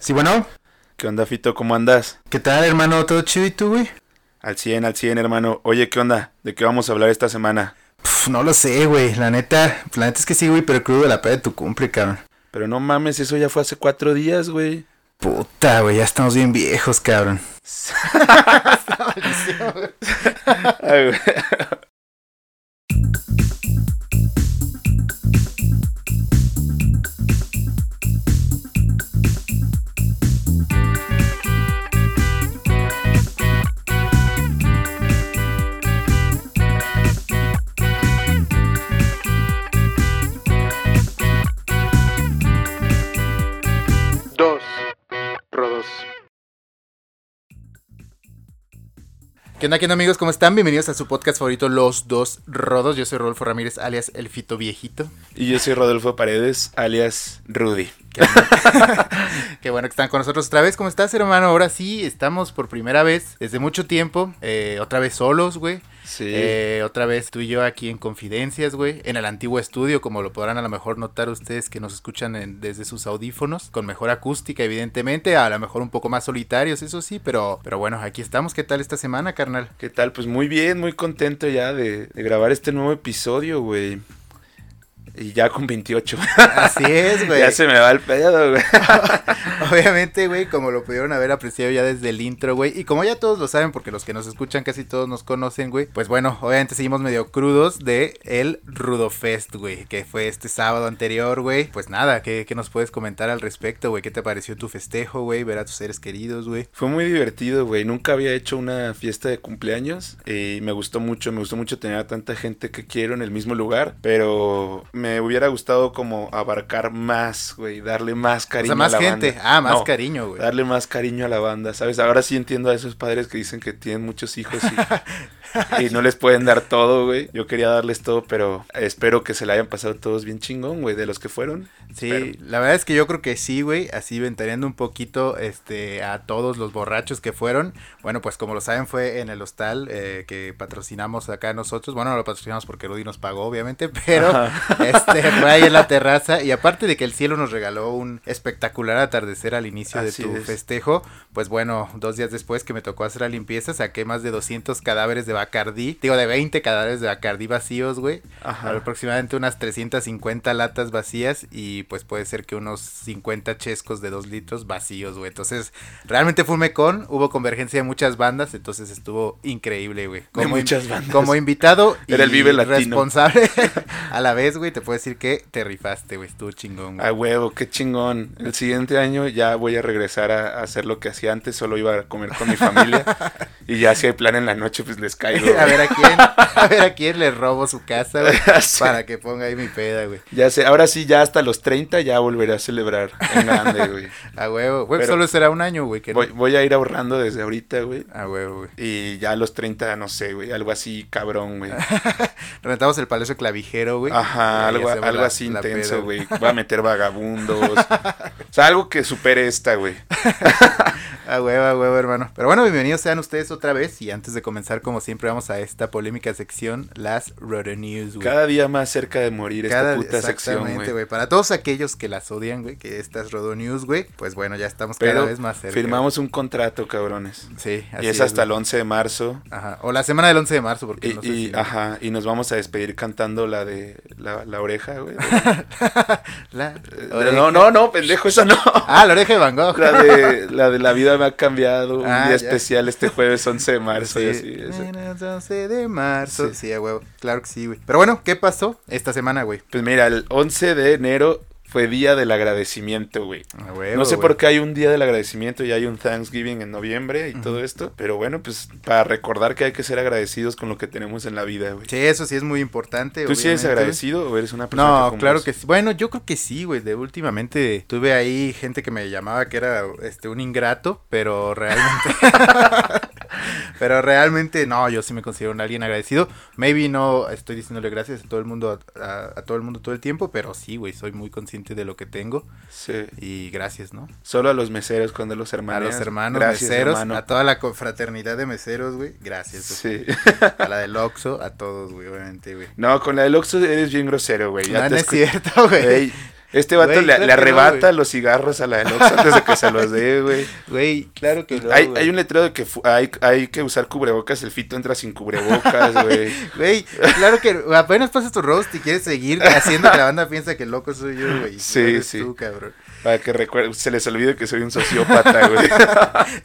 Sí, bueno. ¿Qué onda, Fito? ¿Cómo andas? ¿Qué tal, hermano? ¿Todo chido y tú, güey? Al 100, al 100, hermano. Oye, ¿qué onda? ¿De qué vamos a hablar esta semana? Pff, no lo sé, güey. La neta, la neta es que sí, güey, pero crudo de la peda de tu cumple, cabrón. Pero no mames, eso ya fue hace cuatro días, güey. Puta, güey, ya estamos bien viejos, cabrón. ¿Qué onda, qué onda, amigos? ¿Cómo están? Bienvenidos a su podcast favorito, Los Dos Rodos. Yo soy Rodolfo Ramírez, alias El Fito Viejito. Y yo soy Rodolfo Paredes, alias Rudy. Qué bueno. Qué bueno que están con nosotros otra vez. ¿Cómo estás, hermano? Ahora sí, estamos por primera vez desde mucho tiempo. eh, otra vez solos, güey. Sí. Eh, otra vez tú y yo aquí en Confidencias, güey. En el antiguo estudio, como lo podrán a lo mejor notar ustedes que nos escuchan en- desde sus audífonos. Con mejor acústica, evidentemente. A lo mejor un poco más solitarios, eso sí. Pero, pero bueno, aquí estamos. ¿Qué tal esta semana, carnal? ¿Qué tal? Pues muy bien, muy contento ya de, de grabar este nuevo episodio, güey. Y ya con 28. Así es, güey. ya se me va el pedo, güey. Obviamente, güey, como lo pudieron haber apreciado ya desde el intro, güey. Y como ya todos lo saben, porque los que nos escuchan casi todos nos conocen, güey. Pues bueno, obviamente seguimos medio crudos de el Rudofest, güey. Que fue este sábado anterior, güey. Pues nada, ¿qué, qué nos puedes comentar al respecto, güey? ¿Qué te pareció tu festejo, güey? Ver a tus seres queridos, güey. Fue muy divertido, güey. Nunca había hecho una fiesta de cumpleaños y me gustó mucho. Me gustó mucho tener a tanta gente que quiero en el mismo lugar, pero me hubiera gustado como abarcar más, güey. Darle más O cariño sea, más a la gente. banda. Ah, más No, cariño, güey. Darle más cariño a la banda, ¿sabes? Ahora sí entiendo a esos padres que dicen que tienen muchos hijos y, y no les pueden dar todo, güey. Yo quería darles todo, pero espero que se la hayan pasado todos bien chingón, güey, de los que fueron. Sí, Espero. la verdad es que yo creo que sí, güey, así ventaneando un poquito este a todos los borrachos que fueron. Bueno, pues como lo saben fue en el hostal eh, que patrocinamos acá nosotros. Bueno, no lo patrocinamos porque Rudy nos pagó, obviamente, pero. Este fue ahí en la terraza y aparte de que el cielo nos regaló un espectacular atardecer al inicio Así de tu es. festejo, pues bueno, dos días después que me tocó hacer la limpieza saqué más de 200 cadáveres de Bacardí, digo de 20 cadáveres de Bacardí vacíos, güey aproximadamente unas 350 latas vacías y pues puede ser que unos 50 chescos de 2 litros vacíos, güey. Entonces, realmente fue un mecón, hubo convergencia de muchas bandas, entonces estuvo increíble, güey. De in- muchas bandas. Como invitado y Era el Vive Latino. responsable a la vez, güey, te puedo decir que te rifaste, güey, estuvo chingón, güey. A huevo, qué chingón. El siguiente año ya voy a regresar a, hacer lo que hacía antes, solo iba a comer con mi familia. y ya si hay plan en la noche, pues les caigo. a ver a quién, a ver a quién le robo su casa, güey, para que ponga ahí mi peda, güey. Ya sé, ahora sí, ya hasta los 30 ya volveré a celebrar en grande, güey. A huevo, güey, Pero- solo será un año, güey, que no- Voy, a ir ahorrando desde ahorita, güey. A huevo, güey. Y ya a los 30, no sé, güey, algo así cabrón, güey. Rentamos el Palacio Clavijero, güey. Ajá, algo, algo la- así la intenso, güey. Voy a meter vagabundos. o sea, algo que supere esta, güey. A huevo, a huevo, hermano. Pero bueno, bienvenidos sean ustedes otra vez. Y antes de comenzar, como siempre, vamos a esta polémica sección, las Roto News, güey. Cada día más cerca de morir Cada- esta puta sección, exactamente, güey. Para todos aquellos que las odian, güey, que estas Rodo News, güey, pues bueno, ya estamos Pero cada vez más cerca. firmamos un contrato, cabrones. Sí, así y es hasta el güey. 11 de marzo. Ajá. O la semana del 11 de marzo, porque Y, no sé y- si- ajá, y nos vamos a despedir cantando la de la, la oreja, güey. La Eh, oreja- no, no, no, pendejo, esa no. Ah, la oreja de Van Gogh. La de, la de la vida me ha cambiado. Un Ah, día ya. especial este jueves 11 de marzo. y así, Sí. Menos 11 de marzo. Sí. Sí, huevo. Claro que sí, güey. Pero bueno, ¿qué pasó esta semana, güey? Pues mira, el 11 de enero fue día del agradecimiento, güey. No sé güey. por qué hay un día del agradecimiento y hay un Thanksgiving en noviembre y todo esto. Pero bueno, pues para recordar que hay que ser agradecidos con lo que tenemos en la vida, güey. Sí, eso sí es muy importante. ¿Tú sí eres obviamente, agradecido o eres una persona No, claro que sí. Bueno, yo creo que sí, güey. De últimamente tuve ahí gente que me llamaba que era este un ingrato, pero realmente Pero realmente no, yo sí me considero un alguien agradecido. Maybe no estoy diciéndole gracias a todo el mundo a, a todo el mundo todo el tiempo, pero sí, güey, soy muy consciente de lo que tengo Sí. y gracias, ¿no? Solo a los meseros cuando los hermanos. A los hermanos Gracias, meseros, hermano. a toda la confraternidad de meseros, güey. Gracias. güey. Sí. A la del Oxxo, a todos, güey, obviamente, güey. No, con la del Oxxo eres bien grosero, güey. Ya No, te no es cierto, güey. Ey, Este vato Güey, le, claro le que no, arrebata los cigarros a la Oxxo antes de que se los dé, güey. Güey, claro que no, hay, güey. hay un letrero de que hay, hay que usar cubrebocas, el fito entra sin cubrebocas, güey. Güey, claro que apenas pasas tu roast y quieres seguir haciendo que la banda piensa que el loco soy yo, güey. Sí, sí. tú, cabrón. Para que recuerde, se les olvide que soy un sociópata, güey.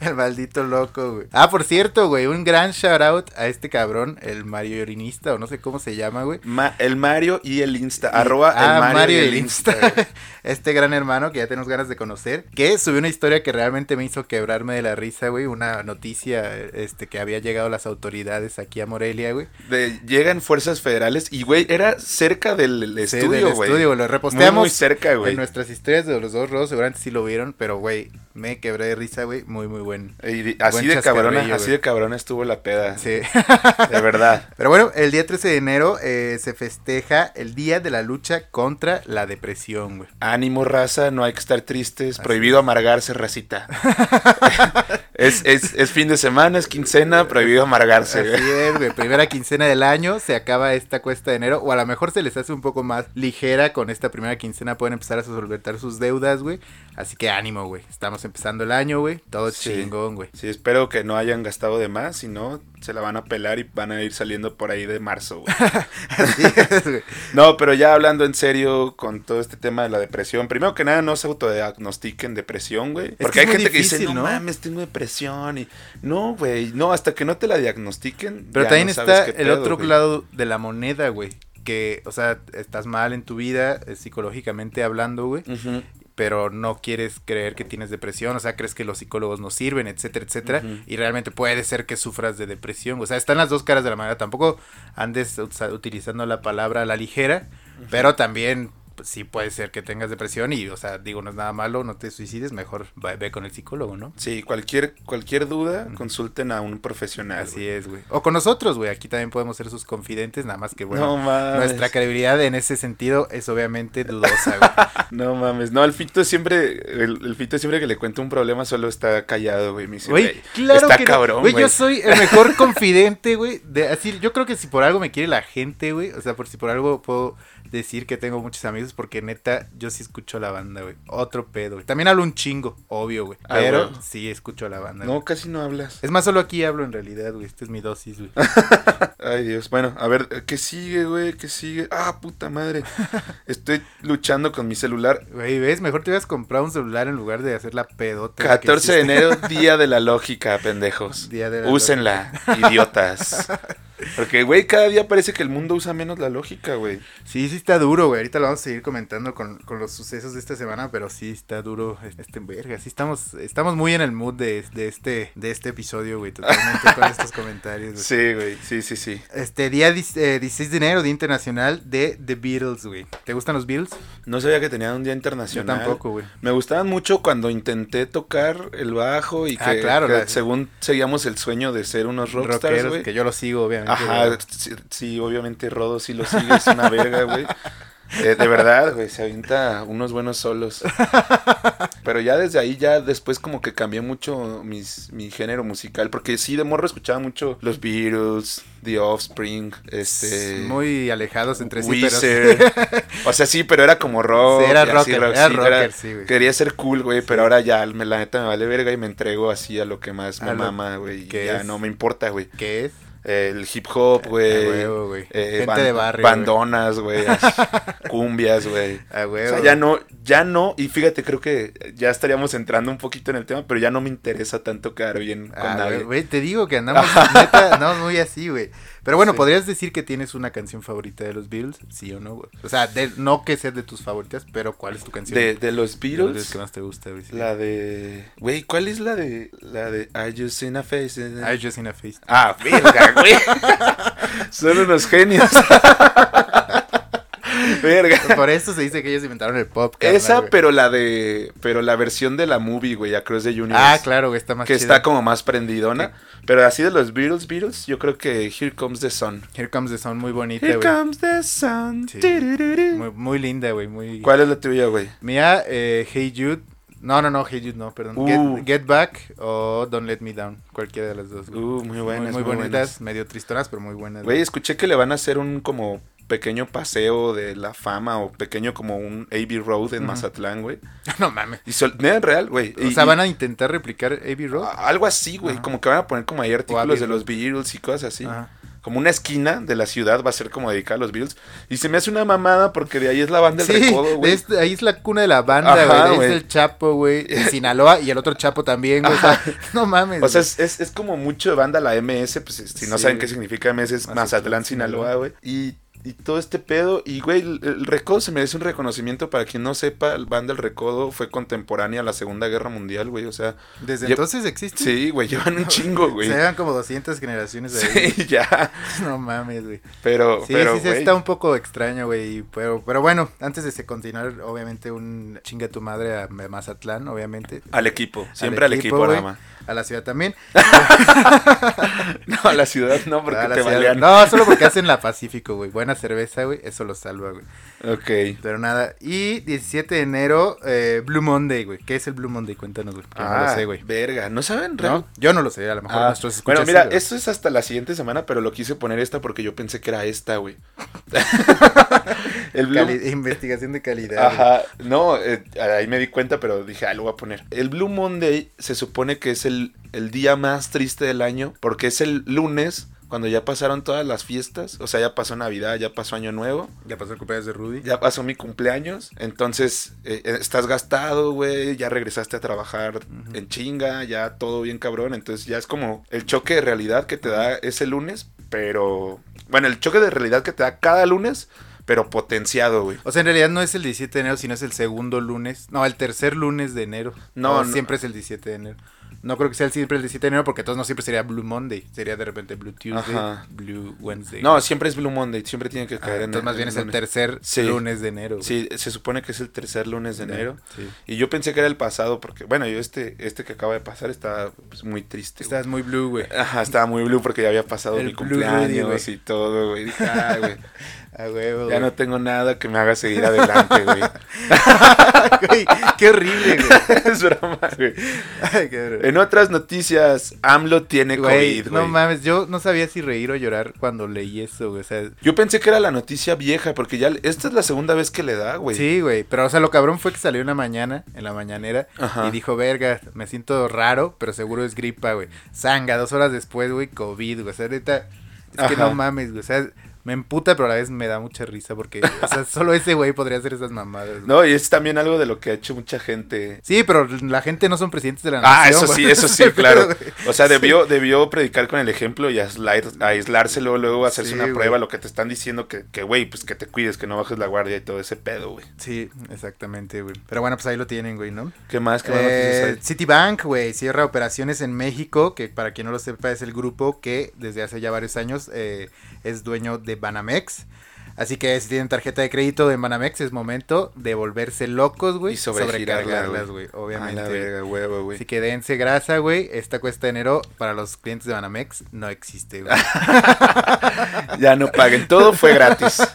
El maldito loco, güey. Ah, por cierto, güey, un gran shout out a este cabrón, el Mario Orinista, o no sé cómo se llama, güey. Ma- el Mario y el Insta, Y- arroba ah, el Mario, y el Insta. este gran hermano que ya tenemos ganas de conocer, que subió una historia que realmente me hizo quebrarme de la risa, güey, una noticia este que había llegado las autoridades aquí a Morelia, güey. De- llegan fuerzas federales y, güey, era cerca del el Sí, estudio, del güey. estudio, lo muy, reposteamos muy cerca, en güey. nuestras historias de los dos rodos, seguramente sí lo vieron, pero güey, me quebré de risa, güey, muy muy buen. Y así Buen de cabrona, así de cabrona estuvo la peda. Sí. De verdad. Pero bueno, el día 13 de enero eh, se festeja el Día de la Lucha contra la Depresión, güey. Ánimo, raza, no hay que estar tristes. Así prohibido amargarse, racita. es, es, es fin de semana, es quincena, prohibido amargarse. Así es, güey. Primera quincena del año, se acaba esta cuesta de enero. O a lo mejor se les hace un poco más ligera con esta primera quincena. Pueden empezar a solventar sus deudas, güey. Así que ánimo, güey. Estamos empezando el año, güey. Todo Sí. chingón, güey. Sí, espero que no hayan gastado de más, si no, se la van a pelar y van a ir saliendo por ahí de marzo, güey. Es. No, pero ya hablando en serio con todo este tema de la depresión, primero que nada no se autodiagnostiquen depresión, güey. que Porque es hay muy gente que dice, no, ¿no? mames, tengo depresión y no, güey, no, hasta que no te la diagnostiquen. Pero ya también no sabes está qué el pedo, otro güey. lado de la moneda, güey. Que, o sea, estás mal en tu vida, eh, psicológicamente hablando, güey. Ujú. Pero no quieres creer que tienes depresión, o sea, crees que los psicólogos no sirven, etcétera, etcétera, y realmente puede ser que sufras de depresión, o sea, están las dos caras de la moneda, tampoco andes utilizando la palabra a la ligera, pero también pues, sí puede ser que tengas depresión y, o sea, digo, no es nada malo, no te suicides, mejor ve con el psicólogo, ¿no? Sí, cualquier, cualquier duda, consulten a un profesional. Así es, güey. O con nosotros, güey, aquí también podemos ser sus confidentes, nada más que, bueno, no mames. nuestra credibilidad en ese sentido es obviamente dudosa, güey. No mames. No, el Fito siempre, el, el Fito siempre que le cuento un problema solo está callado, güey. Me dice, Güey, claro está que no. cabrón, güey. güey. yo soy el mejor confidente, güey. De así, yo creo que si por algo me quiere la gente, güey, o sea, por si por algo puedo decir que tengo muchos amigos, porque neta, yo sí escucho la banda, güey. Otro pedo, güey. También hablo un chingo, obvio, güey. Ah, Pero sí escucho la banda. No, güey. casi no hablas. Es más, solo aquí hablo en realidad, güey. Esta es mi dosis, güey. Ay, Dios. Bueno, a ver, ¿qué sigue, güey? ¿Qué sigue? Ah, puta madre. Estoy luchando con mi celular. Güey, ¿ves? Mejor te hubieras comprado un celular en lugar de hacer la pedota. que 14 de enero, día de la lógica, pendejos. Día de la Úsenla, idiotas. Porque, güey, cada día parece que el mundo usa menos la lógica, güey. Sí, sí está duro, güey. Ahorita lo vamos a seguir comentando con, con los sucesos de esta semana, pero sí está duro este verga. Sí estamos, estamos muy en el mood de, de este, de este episodio, güey. Totalmente con estos comentarios. güey. Sí, güey, sí, sí, sí. Este día eh, 16 de enero, Día Internacional de The Beatles, güey. ¿Te gustan los Beatles? No sabía que tenían un día Yo internacional. tampoco, güey. Me gustaban mucho cuando intenté tocar el bajo y que, Ah, claro, que la- según seguíamos el sueño de ser unos rockstars, Rockeros, güey. que yo lo sigo, obviamente. Ajá, sí, sí, obviamente Rodo sí lo sigue, es una verga, güey. Eh, de verdad, güey, se avienta unos buenos solos. Pero ya desde ahí, ya después como que cambié mucho mis, mi género musical, porque sí, de morro escuchaba mucho los Beatles, The Offspring, este... Muy alejados entre sí, Weezer. pero... O sea, sí, pero era como rock. Sí, era y así, rocker, era sí, rocker, sí, güey. Quería ser cool, güey, pero ahora ya, me, la neta me vale verga y me entrego así a lo que más me mama, güey. Ya es. no me importa, güey. ¿Qué es? El hip hop, güey. eh, Gente de barrio, Bandonas, güey. Cumbias, güey. O sea, ya no, ya no, y fíjate, creo que ya estaríamos entrando un poquito en el tema, pero ya no me interesa tanto quedar bien con nadie. güey, te digo que andamos, neta, andamos muy así, güey. Pero bueno, Sí. ¿podrías decir que tienes una canción favorita de los Beatles? ¿Sí o no, güey? O sea, de- no que sea de tus favoritas, pero ¿cuál es tu canción? De, de los de los Beatles, que más te gusta, güey. la de... Güey, ¿cuál es la de... La de I Just Seen a Face? I Just in a Face. Ah, verga, güey. Son unos genios. verga. Por eso se dice que ellos inventaron el pop. carnal, Esa, güey. pero la de... Pero la versión de la movie, güey, Across the Universe. Ah, claro, güey, está más que chida. está como más prendidona. Pero así de los Beatles, Beatles, yo creo que Here Comes the Sun. Here Comes the Sun, muy bonita, Here güey. comes the sun. Sí. Muy linda, güey, muy... ¿Cuál es la tuya, güey? Mía, eh, Hey Jude. No, no, no, Hey Jude no, perdón. Uh. Get, Get Back o Don't Let Me Down. Cualquiera de las dos. güey. Uh, muy buenas, muy, muy bonitas, buenas. medio tristonas, pero muy buenas. Güey, escuché que le van a hacer un como pequeño paseo de la fama o pequeño como un AB Road en. Mazatlán, güey. No mames. Y sol- real, güey. O Y- sea, van a intentar replicar Abbey Road. algo así, güey. Como que van a poner como ahí artículos de los Beatles y cosas así. Ajá. Como una esquina de la ciudad va a ser como dedicada a los Beatles. Y se me hace una mamada porque de ahí es la banda del Sí, recodo, güey. este- ahí es la cuna de la banda, Ajá, güey. ahí es el Chapo, güey. De Sinaloa y el otro Chapo también, güey. O sea, no mames. O sea, es, es, es como mucho de banda la MS, pues si no Sí. saben qué significa MS es Mazatlán, Sinaloa, güey. Y, y todo este pedo, y güey, el, el Recodo se merece un reconocimiento para quien no sepa, el banda El Recodo fue contemporánea a la Segunda Guerra Mundial, güey, o sea, Desde entonces existe. sí, güey, llevan un chingo, güey. Se llevan como 200 generaciones de ahí. Sí, ya, No mames, güey. pero, Sí, pero, sí, sí, güey, está un poco extraño, güey. Pero, pero bueno, antes de continuar, obviamente, un chinga tu madre a Mazatlán, obviamente. al equipo, siempre al, equipo, güey, nada más. A la ciudad también. No, a la ciudad no, porque te ciudad-. No, solo porque hacen la Pacífico, güey. Buena cerveza, güey. Eso lo salva, güey. Ok. Pero nada. Y 17 de enero, eh, Blue Monday, güey. ¿Qué es el Blue Monday? Cuéntanos, güey. no lo sé, güey. verga, ¿no saben? ¿No? Yo no lo sé, a lo mejor Ah, nuestros bueno, mira, esto es hasta la siguiente semana, pero lo quise poner esta porque yo pensé que era esta, güey. el Blue... Cali- investigación de calidad. güey. Ajá, no, eh, ahí me di cuenta, pero dije, ah, lo voy a poner. El Blue Monday se supone que es el, el día más triste del año porque es el lunes cuando ya pasaron todas las fiestas, o sea, ya pasó Navidad, ya pasó Año Nuevo. Ya pasó el cumpleaños de Rudy. Ya pasó mi cumpleaños, entonces eh, eh, estás gastado, güey, ya regresaste a trabajar en chinga, ya todo bien cabrón, entonces ya es como el choque de realidad que te da ese lunes, pero bueno, el choque de realidad que te da cada lunes, pero potenciado, güey. O sea, en realidad no es el 17 de enero, sino es el segundo lunes. No, el tercer lunes de enero. No, no. siempre es el 17 de enero. No creo que sea siempre el 17 de enero porque entonces no siempre sería Blue Monday. Sería de repente Blue Tuesday, Ajá. Blue Wednesday. No, siempre es Blue Monday, siempre tiene que Ah, caer en entonces más bien en es el lunes. tercer Sí. lunes de enero. güey. Sí, se supone que es el tercer lunes de enero. Sí. Y yo pensé que era el pasado, porque, bueno, yo este, este que acaba de pasar está pues, muy triste. güey. Estás muy blue, güey. Ajá, estaba muy blue porque ya había pasado El mi cumpleaños güey. y todo, güey. Dije, "Ah, güey, A huevo, ya güey. no tengo nada que me haga seguir adelante, güey. Güey, qué horrible, güey. es broma, güey. Ay, qué horrible. En otras noticias, AMLO tiene Güey, COVID, no güey. mames, yo no sabía si reír o llorar cuando leí eso, güey. O sea, Yo pensé que era la noticia vieja, porque ya esta es la segunda vez que le da, güey. sí, güey. Pero, o sea, lo cabrón fue que salió una mañana, en la mañanera, Ajá. y dijo, verga, me siento raro, pero seguro es gripa, güey. Sanga, dos horas después, güey, COVID, güey. O sea, ahorita, es que no mames, güey. O sea, me emputa, pero a la vez me da mucha risa porque, o sea, solo ese güey podría hacer esas mamadas. güey. No, y es también algo de lo que ha hecho mucha gente. Sí, pero la gente no son presidentes de la nación. Ah, eso güey. sí, eso sí, claro. O sea, debió, debió predicar con el ejemplo y aislar- aislarse luego, luego hacerse Sí, una güey. prueba, lo que te están diciendo que, que, güey, pues que te cuides, que no bajes la guardia y todo ese pedo, güey. Sí, exactamente, güey. Pero bueno, pues ahí lo tienen, güey, ¿no? ¿Qué más? ¿Qué más Eh? Citibank, güey, cierra operaciones en México, que para quien no lo sepa es el grupo que desde hace ya varios años eh, es dueño de Banamex. Así que si tienen tarjeta de crédito de Banamex es momento de volverse locos, güey. Y sobrecargarlas, güey. güey, obviamente. A la verga, huevo, güey. Así que dense grasa, güey. Esta cuesta de enero para los clientes de Banamex no existe, güey. Ya no paguen, todo fue gratis.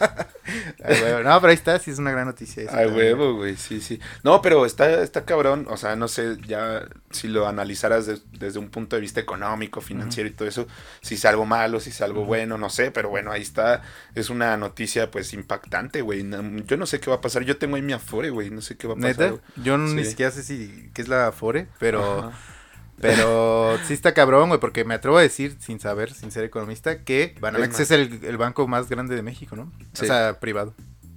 Huevo. No, pero ahí está, sí es una gran noticia. eso A también. huevo, güey, sí, sí. No, pero está, está cabrón, o sea, no sé, ya si lo analizaras de- desde un punto de vista económico, financiero y todo eso, si es algo malo, si es algo bueno, no sé, pero bueno, ahí está, es una noticia pues impactante, güey. Yo no sé qué va a pasar, yo tengo ahí mi Afore, güey, no sé qué va a pasar. ¿Neta? Yo ni siquiera sé si qué es la Afore, pero... Pero sí está cabrón, güey, porque me atrevo a decir, sin saber, sin ser economista, que Banamex es el, el banco más grande de México, ¿no? Sí. O sea, privado.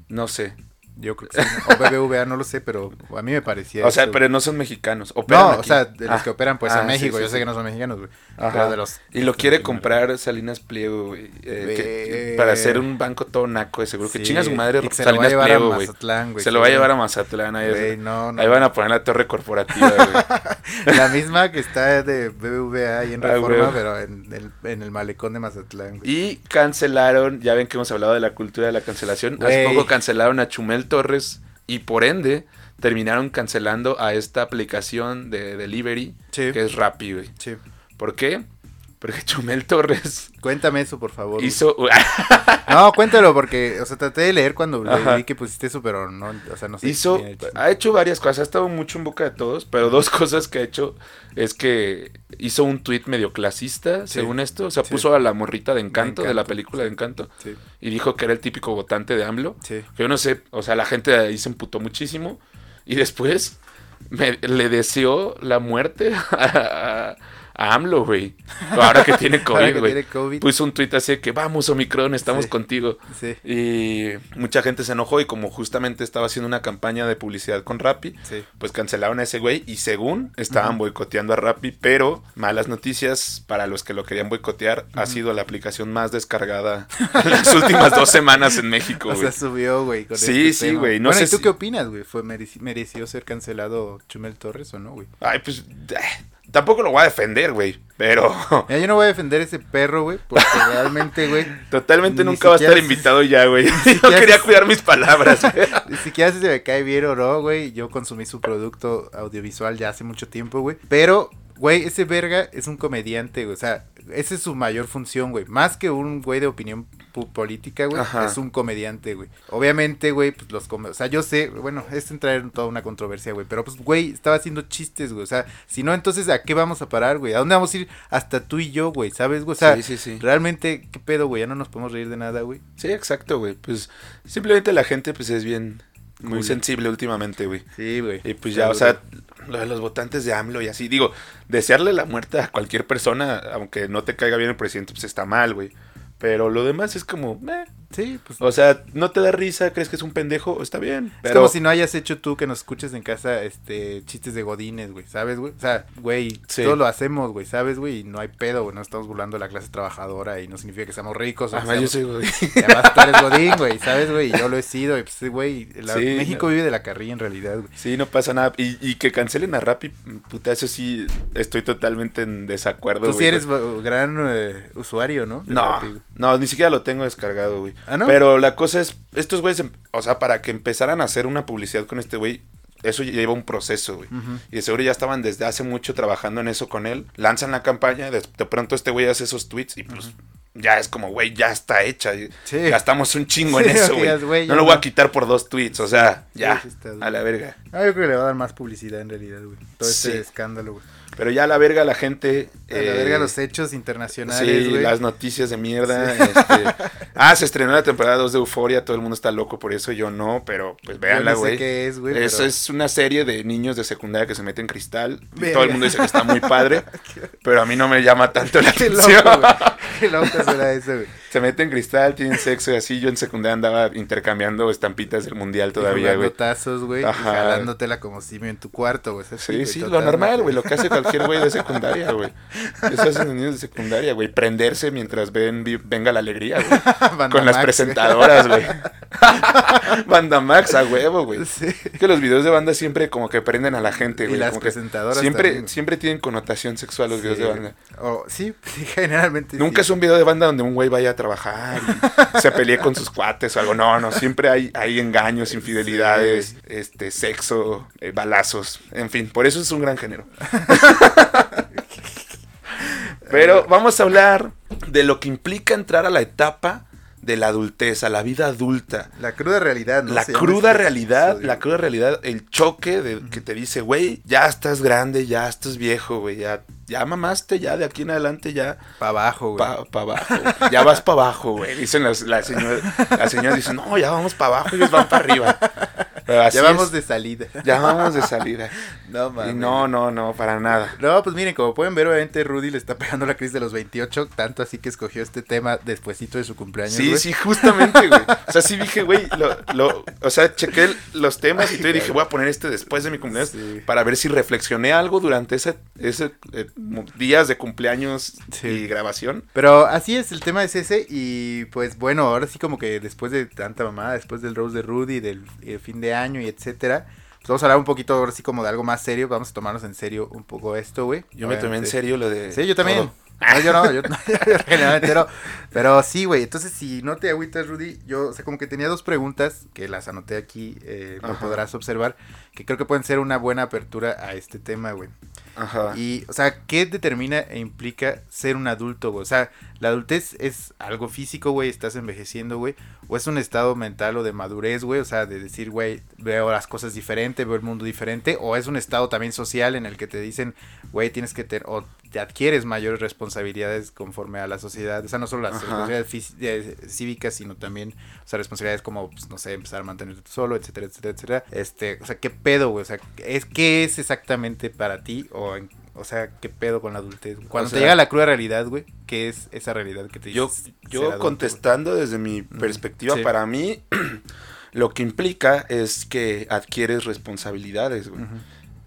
No sé. Yo creo que sí. ¿no? O BBVA, no lo sé, pero a mí me parecía O sea, eso. pero no son mexicanos. operan No, aquí. o sea, de los Ah, que operan pues ah, en México, sí, sí, yo sé que no son mexicanos, güey. Ajá. Pero de los... Y lo quiere comprar Salinas Pliego, güey. eh, que- para hacer un banco todo naco, de seguro. Que chinga su madre y que se lo va a Salinas llevar Pliego, a. Mazatlán, güey. Se lo va a llevar a Mazatlán. Ahí, Güey, no, no. ahí van a poner la torre corporativa, güey. La misma que está de BBVA ahí en Ah, Reforma, pero en el, en el malecón de Mazatlán, güey. Y cancelaron, ya ven que hemos hablado de la cultura de la cancelación. Hace poco cancelaron a Chumel Torres y por ende terminaron cancelando a esta aplicación de delivery Sí. que es Rappi, güey. Sí. ¿Por qué? Porque Chumel Torres Cuéntame eso, por favor. hizo... No, cuéntalo, porque, o sea, traté de leer cuando Ajá. vi que pusiste eso, pero no, o sea, no sé. hizo, ha hecho varias cosas, ha estado mucho en boca de todos, pero dos cosas que ha hecho es que hizo un tweet medio clasista, Sí. según esto, o sea, Sí. puso a la morrita de Encanto, de, la película de Encanto, Sí, y dijo que era el típico votante de AMLO. sí. Que yo no sé, o sea, la gente de ahí se emputó muchísimo, y después me- le deseó la muerte a, a AMLO, güey, ahora que tiene COVID, güey. Puso un tweet así de que vamos, Omicron, estamos Sí. contigo. Sí, Y mucha gente se enojó y como justamente estaba haciendo una campaña de publicidad con Rappi, sí. pues cancelaron a ese güey y según estaban boicoteando a Rappi, pero malas noticias para los que lo querían boicotear, ha sido la aplicación más descargada en las últimas dos semanas en México, O güey. sea, subió, güey. Sí, este sí, güey, no bueno, sé ¿y tú si- qué opinas, güey? ¿Fue mereci- mereció ser cancelado Chumel Torres o no, güey? Ay, pues eh, tampoco lo voy a defender, güey, pero Mira, yo no voy a defender ese perro, güey, porque realmente, güey, totalmente nunca va a estar invitado ya, güey. Yo quería cuidar mis palabras. güey. Ni siquiera sé si me cae bien o no, güey. Yo consumí su producto audiovisual ya hace mucho tiempo, güey. Pero, güey, ese verga es un comediante, güey. O sea, esa es su mayor función, güey. Más que un güey de opinión política, güey. Ajá. Es un comediante, güey. Obviamente, güey, pues los come- O sea, yo sé, bueno, es entrar en toda una controversia, güey. Pero, pues, güey, estaba haciendo chistes, güey. O sea, si no, entonces, ¿a qué vamos a parar, güey? ¿A dónde vamos a ir? Hasta tú y yo, güey, ¿sabes, güey? O sea, Sí, sí, sí. realmente, ¿qué pedo, güey? Ya no nos podemos reír de nada, güey. Sí, exacto, güey. Pues simplemente la gente pues es bien muy Cool. sensible últimamente, güey. Sí, güey. Y pues ya, o sea, lo de los votantes de AMLO y así, digo, desearle la muerte a cualquier persona, aunque no te caiga bien el presidente, pues está mal, güey. Pero lo demás es como, eh. Sí, pues o sea, no te da risa, crees que es un pendejo, está bien. Es Pero como si no hayas hecho tú que nos escuches en casa este chistes de godines, güey, ¿sabes, güey? O sea, güey, Sí. todos lo hacemos, güey, ¿sabes, güey? Y no hay pedo, güey, no estamos burlando a la clase trabajadora y no significa que seamos ricos. o Además, yo seamos- soy, y Además, tú eres godín, güey, ¿sabes, güey? Y yo lo he sido, y pues, güey, la- Sí, México no. vive de la carrilla en realidad, güey. Sí, no pasa nada. Y, y que cancelen a Rappi, puta, eso sí, estoy totalmente en desacuerdo, Tú güey. sí eres eh, gran eh, usuario, ¿no? De No, Rappi, no, ni siquiera lo tengo descargado, güey. ¿Ah, no? Pero la cosa es, estos güeyes, em- o sea, para que empezaran a hacer una publicidad con este güey, eso lleva un proceso, güey. Y de seguro ya estaban desde hace mucho trabajando en eso con él. Lanzan la campaña, de, de pronto este güey hace esos tweets y pues ya es como, güey, ya está hecha. Sí. Gastamos un chingo en Sí, eso, güey. No lo voy a quitar por dos tweets, o sea, Sí, ya, está, a la verga. Ah, yo creo que le va a dar más publicidad en realidad, güey. Todo este escándalo, güey. Pero ya a la verga la gente... A la eh, verga los hechos internacionales, Sí, güey. las noticias de mierda. este, ah, se estrenó la temporada 2 de Euforia, todo el mundo está loco por eso, yo no, pero pues véanla, no sé güey. qué es, güey. Eso pero- es una serie de niños de secundaria que se meten cristal. y todo el mundo dice que está muy padre, pero a mí no me llama tanto la Qué atención. loco, güey. Qué loco suena eso, güey. Se meten cristal, tienen sexo y así. Yo en secundaria andaba intercambiando estampitas del mundial todavía, Y güey. tazos, güey. Y jalándotela como simio en tu cuarto, güey. Sí, sí, lo normal, güey, lo que hace cualquier güey de secundaria, güey. Eso hacen los niños de secundaria, güey. Prenderse mientras ven vi- Venga la Alegría, güey. Con las Max, presentadoras, güey. banda Max a huevo, güey. Sí. Es que los videos de banda siempre como que prenden a la gente, Y güey. las como que presentadoras Siempre, también, siempre tienen connotación sexual los videos de banda. o- sí, generalmente Nunca es un video de banda donde un güey vaya a trabajar y se pelee con sus cuates o algo. No, no, siempre hay, hay engaños, infidelidades, este, sexo, eh, balazos, en fin, por eso es un gran género. Pero vamos a hablar de lo que implica entrar a la etapa de la adultez, a la vida adulta. La cruda realidad, ¿no? La Se cruda este realidad, episodio. la cruda realidad, el choque de que te dice, güey, ya estás grande, ya estás viejo, güey, ya, ya mamaste, ya de aquí en adelante ya Pa' abajo, güey. para abajo. Ya vas para abajo, güey. Dicen las, las señoras, las señoras dicen, no, ya vamos para abajo, ellos van para arriba. Ya vamos es, de salida. ya vamos de salida. No, mames. no, no, no, para nada. No, pues miren, como pueden ver, obviamente Rudy le está pegando la crisis de los 28, tanto así que escogió este tema despuesito de su cumpleaños, Sí, sí, justamente, güey. O sea, sí dije, güey, lo, lo, o sea, chequé los temas y todo y dije, voy a poner este después de mi cumpleaños Sí. para ver si reflexioné algo durante ese, ese eh, días de cumpleaños Sí. y grabación. Pero así es, el tema es ese y pues bueno, ahora sí como que después de tanta mamada, después del Rose de Rudy, del eh, fin de año y etcétera, pues vamos a hablar un poquito ahora sí como de algo más serio, vamos a tomarnos en serio un poco esto, güey. Yo me tomé en serio lo de. Sí, yo también. todo. No, yo no, yo no, generalmente no. Pero sí, güey. Entonces, si no te agüitas, Rudy, yo, o sea, como que tenía dos preguntas que las anoté aquí, eh, lo Ajá. podrás observar. Que creo que pueden ser una buena apertura a este tema, güey. Ajá. Y, o sea, ¿qué determina e implica ser un adulto, güey? O sea, la adultez es algo físico, güey, estás envejeciendo, güey. O es un estado mental o de madurez, güey. O sea, de decir, güey, veo las cosas diferente, veo el mundo diferente. O es un estado también social en el que te dicen, güey, tienes que tener, o te adquieres mayores responsabilidades conforme a la sociedad. O sea, no solo las Ajá. responsabilidades eh, cívicas, sino también, o sea, responsabilidades como, pues, no sé, empezar a mantenerte solo, etcétera, etcétera, etcétera. Este, o sea, ¿qué pedo, güey? O sea, es, ¿qué es exactamente para ti? O, o sea, ¿qué pedo con la adultez? Cuando O te llega la cruda realidad, güey, ¿qué es esa realidad que te Yo, yo contestando desde mi perspectiva, Sí. para mí, lo que implica es que adquieres responsabilidades, güey.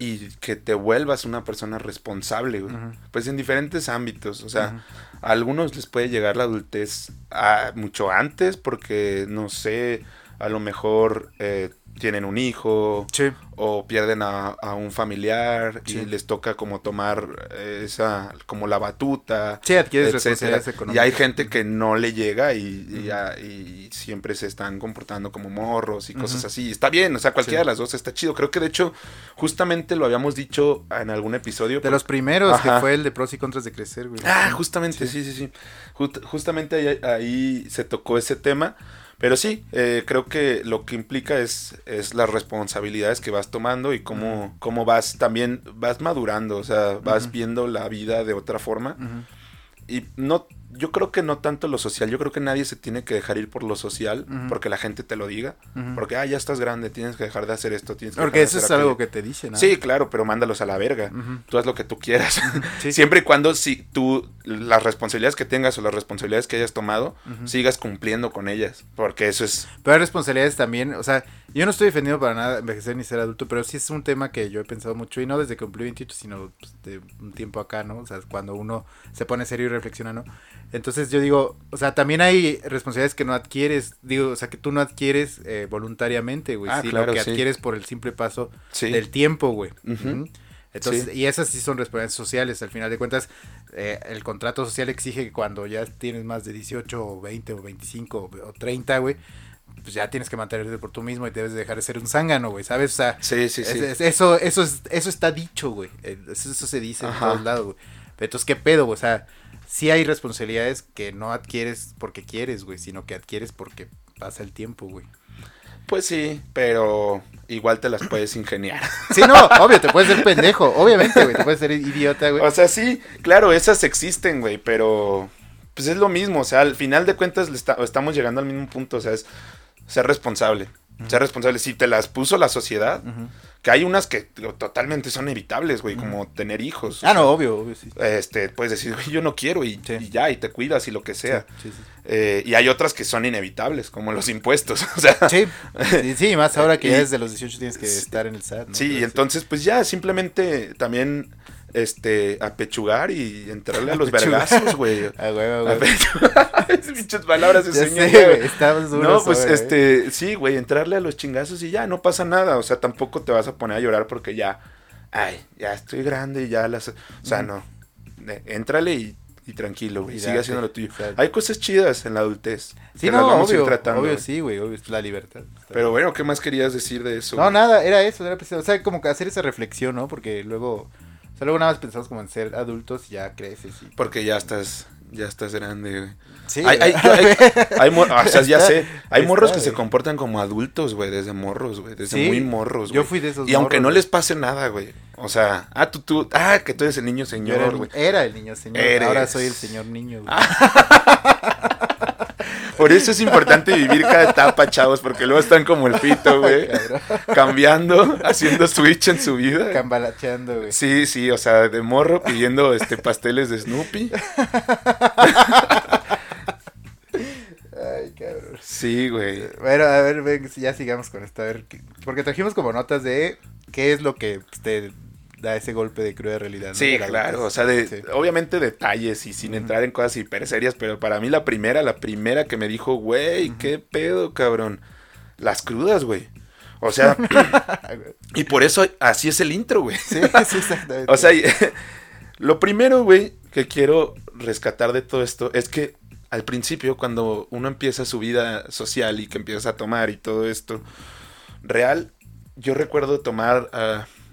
Y que te vuelvas una persona responsable, güey. Pues en diferentes ámbitos. O sea, a algunos les puede llegar la adultez a- mucho antes porque, no sé, a lo mejor eh, tienen un hijo Sí. O pierden a, a un familiar Sí. y les toca como tomar esa, como la batuta. Sí, adquieres Y hay gente que no le llega y, y ya- y siempre se están comportando como morros y cosas Ujú. así. Está bien, o sea, cualquiera Sí. de las dos está chido. Creo que de hecho, justamente lo habíamos dicho en algún episodio. De los primeros, Ajá. que fue el de pros y contras de crecer, güey. Ah, justamente, sí, sí, sí. Just- justamente ahí, ahí se tocó ese tema. Pero sí, eh, creo que lo que implica es, es las responsabilidades que vas tomando y cómo, cómo vas también, vas madurando, o sea, vas viendo la vida de otra forma. Y no, yo creo que no tanto lo social, yo creo que nadie se tiene que dejar ir por lo social, porque la gente te lo diga, porque, ah, ya estás grande, tienes que dejar de hacer esto, tienes que Porque dejar eso de es hacer algo aquello". que te dicen, ¿no? Sí, claro, pero mándalos a la verga. Ujú. Tú haz lo que tú quieras. Sí. Siempre y cuando si tú las responsabilidades que tengas o las responsabilidades que hayas tomado, sigas cumpliendo con ellas. Porque eso es... Pero hay responsabilidades también, o sea, yo no estoy defendiendo para nada envejecer ni ser adulto, pero sí es un tema que yo he pensado mucho, y no desde que cumplí 28, sino pues, de un tiempo acá, ¿no? O sea, cuando uno se pone serio y reflexiona, ¿no? Entonces yo digo, o sea, también hay responsabilidades que no adquieres, digo, o sea, que tú no adquieres eh, voluntariamente, güey, Ah, sino claro, que sí. adquieres por el simple paso Sí. del tiempo, güey. Entonces, Sí. y esas sí son responsabilidades sociales, al final de cuentas, eh, el contrato social exige que cuando ya tienes más de 18 o 20 o 25 o 30, güey, pues ya tienes que mantenerte por tú mismo y debes dejar de ser un zángano, güey, ¿sabes? O sea, Sí, sí, sí. es- es- eso, eso, es, eso está dicho, güey. Eh, Eso, eso se dice Ajá. en todos lados, güey. Entonces, ¿qué pedo, güey? O sea, sí hay responsabilidades que no adquieres porque quieres, güey, sino que adquieres porque pasa el tiempo, güey. Pues sí, pero igual te las puedes ingeniar. Sí, no, obvio, te puedes ser pendejo, obviamente, güey, te puedes ser idiota, güey. O sea, sí, claro, esas existen, güey, pero pues es lo mismo, o sea, al final de cuentas le esta- estamos llegando al mismo punto, o sea, es ser responsable. Ser responsable, si te las puso la sociedad, que hay unas que digo, totalmente son evitables, güey, como tener hijos. Ah, sea, no, obvio, obvio, sí. Este, puedes decir, "Güey, yo no quiero y, Sí. y ya, y te cuidas y lo que sea. Sí, sí. Eh, y hay otras que son inevitables, como los impuestos, o sea. Sí, sí, más ahora que Y- ya desde los 18 tienes que estar en el SAT, ¿no? Sí, Pero entonces pues ya simplemente también este apechugar y entrarle a los vergazos, güey. A huevo, güey. Pinches palabras de señor, güey. estamos duros No, pues ¿eh? este, sí, güey, entrarle a los chingazos y ya, no pasa nada. O sea, tampoco te vas a poner a llorar porque ya, ay, ya estoy grande y ya las. O sea, no. Eh, Éntrale y, y tranquilo, güey. Y Sigue haciendo lo tuyo. exacto. Hay cosas chidas en la adultez. Sí, que las no, vamos a ir obvio, tratando. obvio sí, güey, obvio, es la libertad. Pero bueno, ¿qué más querías decir de eso? No, güey? nada, era eso, era pues, o sea, como que hacer esa reflexión, ¿no? Porque luego, o sea, luego nada más pensamos como en ser adultos y ya creces y... Porque ya estás, ya estás grande, güey. Sí, Hay, hay, hay- hay o sea, ya sé, hay morros que se comportan como adultos, güey, desde morros, güey, desde Sí, muy morros, yo güey. fui de esos Y aunque no les pase nada, güey. O sea, ah, tú, tú, ah, que tú eres el niño Yo señor, güey. era el niño señor, Eres. ahora soy el señor niño, güey. Por eso es importante vivir cada etapa, chavos, porque luego están como el pito, güey. Cambiando, haciendo switch en su vida. Cambalacheando, güey. Sí, sí, o sea, de morro pidiendo este pasteles de Snoopy. Ay, cabrón. Sí, güey. Bueno, a ver, ven, ya sigamos con esto. A ver, ¿qué- porque trajimos como notas de qué es lo que te da ese golpe de cruda realidad. ¿no? Sí, De claro, o sea, de, Sí. obviamente detalles y sin entrar en cosas hiper serias, pero para mí la primera, la primera que me dijo, güey, qué pedo, cabrón. Las crudas, güey. O sea, y por eso así es el intro, güey. sí, sí, exactamente. O sea, y- lo primero, güey, que quiero rescatar de todo esto es que al principio, cuando uno empieza su vida social y que empieza a tomar y todo esto, real, yo recuerdo tomar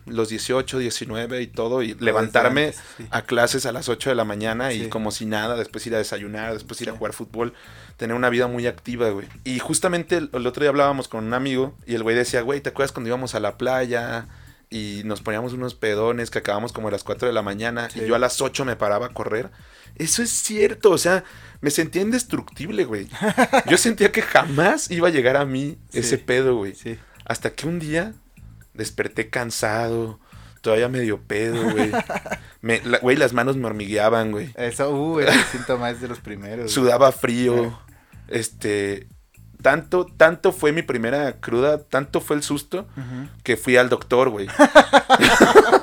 los 18, 19 y todo y levantarme antes, sí. a clases a las 8 de la mañana y como si nada, después ir a desayunar, después ir a jugar fútbol, tener una vida muy activa, güey. Y justamente el, el otro día hablábamos con un amigo y el güey decía, güey, ¿te acuerdas cuando íbamos a la playa? Y nos poníamos unos pedones que acabamos como a las 4 de la mañana Sí. y yo a las 8 me paraba a correr. Eso es cierto, o sea, me sentía indestructible, güey. Yo sentía que jamás iba a llegar a mí Sí. ese pedo, güey. Sí. Hasta que un día desperté cansado, todavía medio pedo, güey. Me- la- Güey, las manos me hormigueaban, güey. Eso, uh, ese síntoma es de los primeros. Sudaba frío. Este. Tanto, tanto fue mi primera cruda, tanto fue el susto que fui al doctor, güey.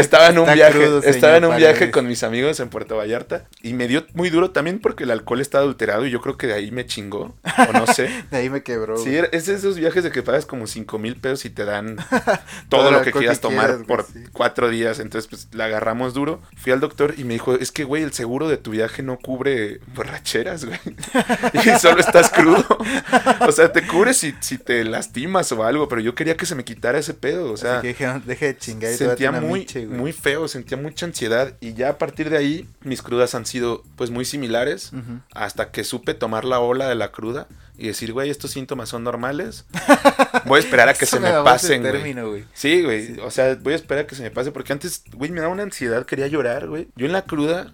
estaba en un Está viaje, crudo, estaba en un viaje con mis amigos en Puerto Vallarta y me dio muy duro también porque el alcohol está adulterado y yo creo que de ahí me chingó, o no sé. De ahí me quebró. Sí, güey. es de esos viajes de que pagas como cinco mil pesos y te dan Todo lo que quieras que tomar quieras, por sí. cuatro días. Entonces, pues la agarramos duro. Fui al doctor y me dijo, es que, güey, el seguro de tu viaje no cubre borracheras, güey. y solo estás crudo. o sea, te cubre si, si te lastimas o algo, pero yo quería que se me quitara ese pedo. O sea, Así que dijeron, deje de chingar y sentía muy, miche, güey. muy feo, sentía mucha ansiedad. Y ya a partir de ahí, mis crudas han sido, pues, muy similares hasta que supe tomar la ola de la cruda y decir, güey, estos síntomas son normales. Voy a esperar a que se me de pasen, güey. término, güey. Sí, güey. Sí. O sea, voy a esperar a que se me pase porque antes, güey, me daba una ansiedad, quería llorar, güey. Yo en la cruda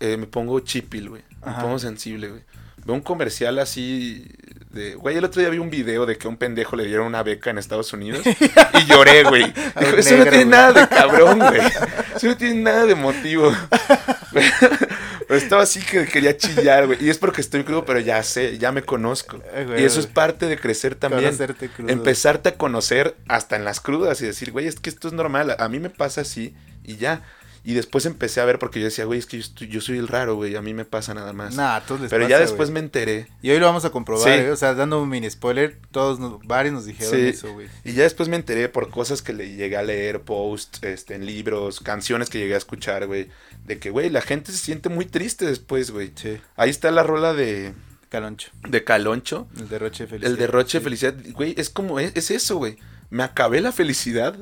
eh, me pongo chipil, güey. Me Ajá. pongo sensible, güey. Veo un comercial así de, güey, el otro día vi un video de que a un pendejo le dieron una beca en Estados Unidos y lloré, güey. Dijo, Eso no tiene güey". nada de cabrón, güey. Eso no tiene nada de motivo. Pero estaba así que quería chillar, güey. Y es porque estoy crudo, pero ya sé, ya me conozco. Eh, güey, Y eso es parte de crecer también. Crudo. Empezarte a conocer hasta en las crudas y decir, güey, es que esto es normal. A mí me pasa así y ya. Y después empecé a ver porque yo decía, güey, es que yo, estoy- yo soy el raro, güey. A mí me pasa nada más. Nah, todos les pero pasa, ya después me enteré. Y hoy lo vamos a comprobar, Sí. ¿eh? O sea, dando un mini spoiler, todos, nos- varios nos dijeron Sí. eso, güey. Y ya después me enteré por cosas que le llegué a leer, posts, este, en libros, canciones que llegué a escuchar, güey. De que, güey, la gente se siente muy triste después, güey. Sí, Ahí está la rola de, Caloncho. de Caloncho. El derroche de felicidad. El derroche de felicidad, güey, es como, es, es eso, güey. Me acabé la felicidad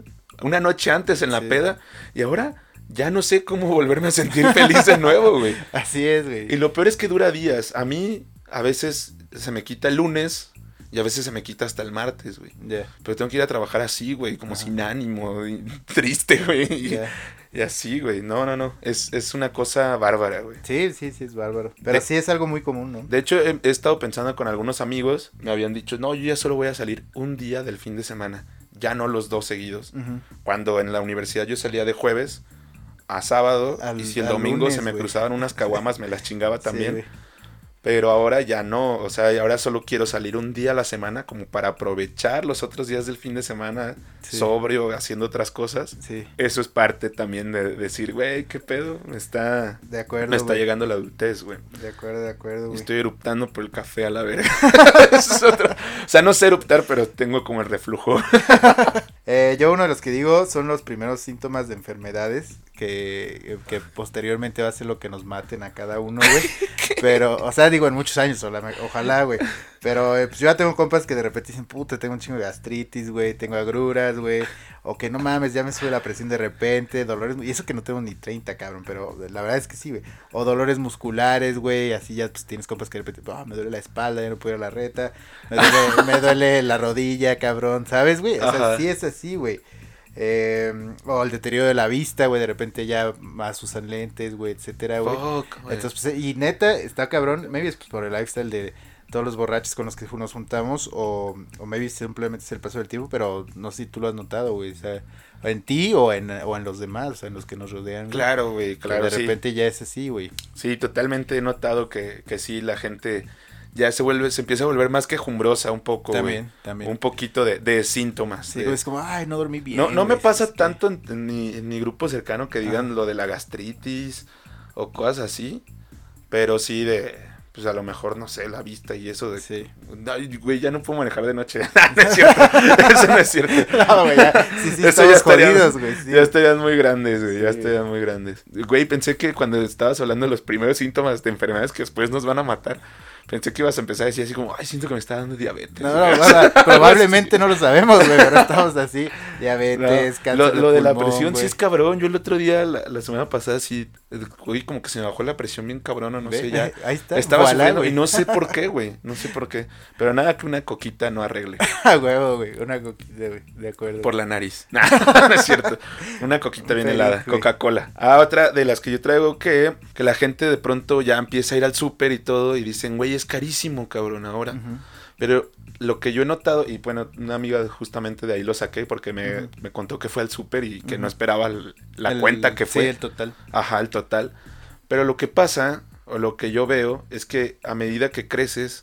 una noche antes en la peda y ahora ya no sé cómo volverme a sentir feliz de nuevo, güey. Así es, güey. Y lo peor es que dura días. A mí a veces se me quita el lunes y a veces se me quita hasta el martes, güey. Ya, Pero tengo que ir a trabajar así, güey, como Ajá. sin ánimo, y triste, güey. Y, y así, güey. No, no, no. Es, es una cosa bárbara, güey. Sí, sí, sí, es bárbaro. Pero De- sí es algo muy común, ¿no? De hecho, he, he estado pensando con algunos amigos, me habían dicho, no, yo ya solo voy a salir un día del fin de semana, ya no los dos seguidos. Cuando en la universidad yo salía de jueves a sábado, Al- y si el domingo lunes, se me cruzaban unas caguamas, me las chingaba también. pero ahora ya no, o sea, ahora solo quiero salir un día a la semana como para aprovechar los otros días del fin de semana Sí. sobrio, haciendo otras cosas. Sí, Eso es parte también de decir, güey, qué pedo, me está, de acuerdo. me está llegando la adultez, güey. De acuerdo, de acuerdo, güey. Estoy eruptando por el café a la verga. Eso es otro. O sea, no sé eruptar, pero tengo como el reflujo. Eh, yo uno de los que digo son los primeros síntomas de enfermedades que, que posteriormente va a ser lo que nos maten a cada uno, güey. Pero, o sea, digo en muchos años, ojalá, güey. Pero eh, pues yo ya tengo compas que de repente dicen, puta, tengo un chingo de gastritis, güey, tengo agruras, güey. O que no mames, ya me sube la presión de repente, dolores, y eso que no tengo ni 30, cabrón, pero la verdad es que sí, güey. O dolores musculares, güey, así ya pues tienes compas que de repente, ah, me duele la espalda, ya no puedo ir a la reta, me duele, me duele la rodilla, cabrón, ¿sabes, güey? O sea, Ajá. sí es así, güey. Eh, o el deterioro de la vista, güey, de repente ya más usan lentes, güey, etcétera, güey. Entonces, pues, y neta, está cabrón, maybe es pues, por el lifestyle de todos los borrachos con los que nos juntamos, o, o maybe simplemente es el paso del tiempo, pero no sé si tú lo has notado, güey, o sea, en ti o en, o en los demás, o sea, en los que nos rodean. Claro, güey, claro, de sí. repente ya es así, güey. Sí, totalmente he notado que, que sí, la gente ya se vuelve, se empieza a volver más quejumbrosa un poco, güey. También, también. Un poquito de, de síntomas. Sí, de- es como, ay, no dormí bien. no, no me pasa es que- tanto en, en mi, en mi grupo cercano que digan lo de la gastritis o cosas así, pero sí de, pues a lo mejor, no sé, la vista y eso de... Sí. Ay, güey, ya no puedo manejar de noche. no es cierto, eso no es cierto. No, güey, ya, sí, sí, Eso estamos estarían- jodidos, güey, sí. Ya estarían muy grandes, güey. Ya estarían muy grandes. Güey, pensé que cuando estabas hablando de los primeros síntomas de enfermedades que después nos van a matar, Pensé que ibas a empezar a decir así como, ay, siento que me está dando diabetes. No, no, o sea, probablemente no lo sabemos, güey, pero estamos así, diabetes, No, cáncer lo, de la presión sí es cabrón. Yo el otro día, la, la semana pasada, sí, eh, güey, como que se me bajó la presión bien cabrón o no Ve, sé, ya. Ahí está, Estaba voilà, sufriendo y no sé por qué, güey. No sé por qué. Pero nada que una coquita no arregle. A huevo, güey, una coquita, güey, de acuerdo. Por la nariz. no es cierto. Una coquita bien helada. Coca-Cola. Ah, otra de las que yo traigo que, que la gente de pronto ya empieza a ir al súper y todo y dicen, güey, es carísimo, cabrón, ahora. Pero lo que yo he notado, y bueno, una amiga justamente de ahí lo saqué porque me, me contó que fue al súper y que no esperaba la El- cuenta que Sí, fue. el total. Ajá, el total. Pero lo que pasa, o lo que yo veo, es que a medida que creces,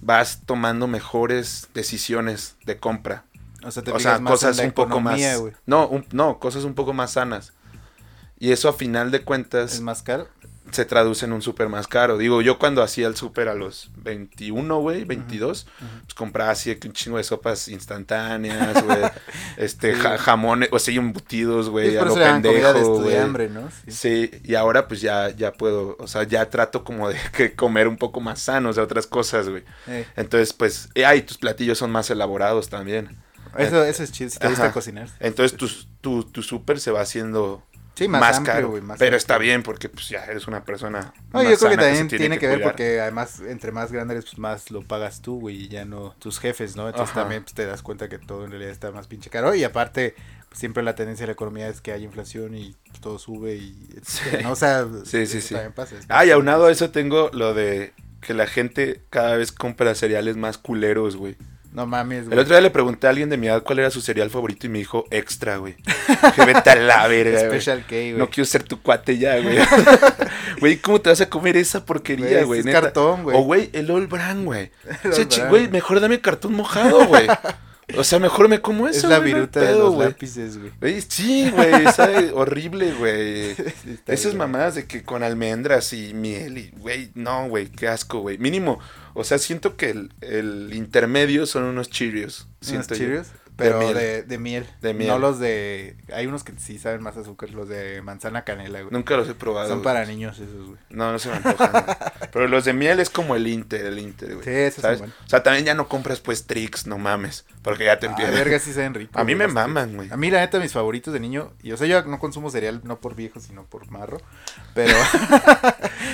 vas tomando mejores decisiones de compra. O sea, te O sea, más cosas en la un poco más... No, un- no, cosas un poco más sanas. Y eso a final de cuentas ¿Es más caro? Se traduce en un súper más caro. Digo, yo cuando hacía el súper a los 21, güey, 22, pues compraba así un chingo de sopas instantáneas, güey. este, Sí. ja- jamones, o sea, y embutidos, güey, a lo pendejo, güey. estudiambre, ¿no? Sí. Sí, y ahora pues ya, ya puedo, o sea, ya trato como de que comer un poco más sano, o sea, otras cosas, güey. Eh, Entonces, pues, eh, ay, tus platillos son más elaborados también. Eso, eso es chido, si te gusta Ajá. cocinar. Entonces, tu, tu, tu súper se va haciendo Sí, más, más, amplio, caro. güey, más pero amplio. está bien porque pues ya eres una persona. No, yo creo que también tiene, que, ver porque además entre más grande eres, pues más lo pagas tú, güey, y ya no tus jefes, ¿no? Entonces Ajá. también pues, te das cuenta que todo en realidad está más pinche caro y aparte pues, siempre la tendencia de la economía es que hay inflación y todo sube y etcétera, Sí. ¿no? O sea, Sí, sí, eso sí. también pasa. Ah, y aunado a eso tengo lo de que la gente cada vez compra cereales más culeros, güey. No mames, El güey. otro día le pregunté a alguien de mi edad cuál era su cereal favorito y me dijo extra, güey. Que vete a la verga, güey. Special K, güey. No quiero ser tu cuate ya, güey. Güey, ¿cómo te vas a comer esa porquería, Güey, es cartón, güey. O, güey, el All Brand, güey. El O sea, güey, mejor dame cartón mojado, güey. O sea, mejor me como eso, es la güey, no viruta de pedo, los güey. lápices, güey. Sí, güey, sabe horrible, güey. Esas mamadas de que con almendras y miel y, güey, no, güey, qué asco, güey. Mínimo, o sea, siento que el, el intermedio son unos Cheerios. ¿Unos. Cheerios? Pero miel. de, de miel. De miel. No los de... Hay unos que sí saben más azúcar, los de manzana canela, güey. Nunca los he probado. Son güey. para niños esos, güey. No, no se me antojan. güey. Pero los de miel es como el Inter, el Inter, güey. Sí, esos son ¿sabes? buenos. O sea, también ya no compras pues tricks, no mames. Porque ya te Ah, empiezan. verga, sí saben rico. A mí me maman, güey. A mí, la neta, mis favoritos de niño. Y o sea, yo no consumo cereal, no por viejo, sino por marro. Pero.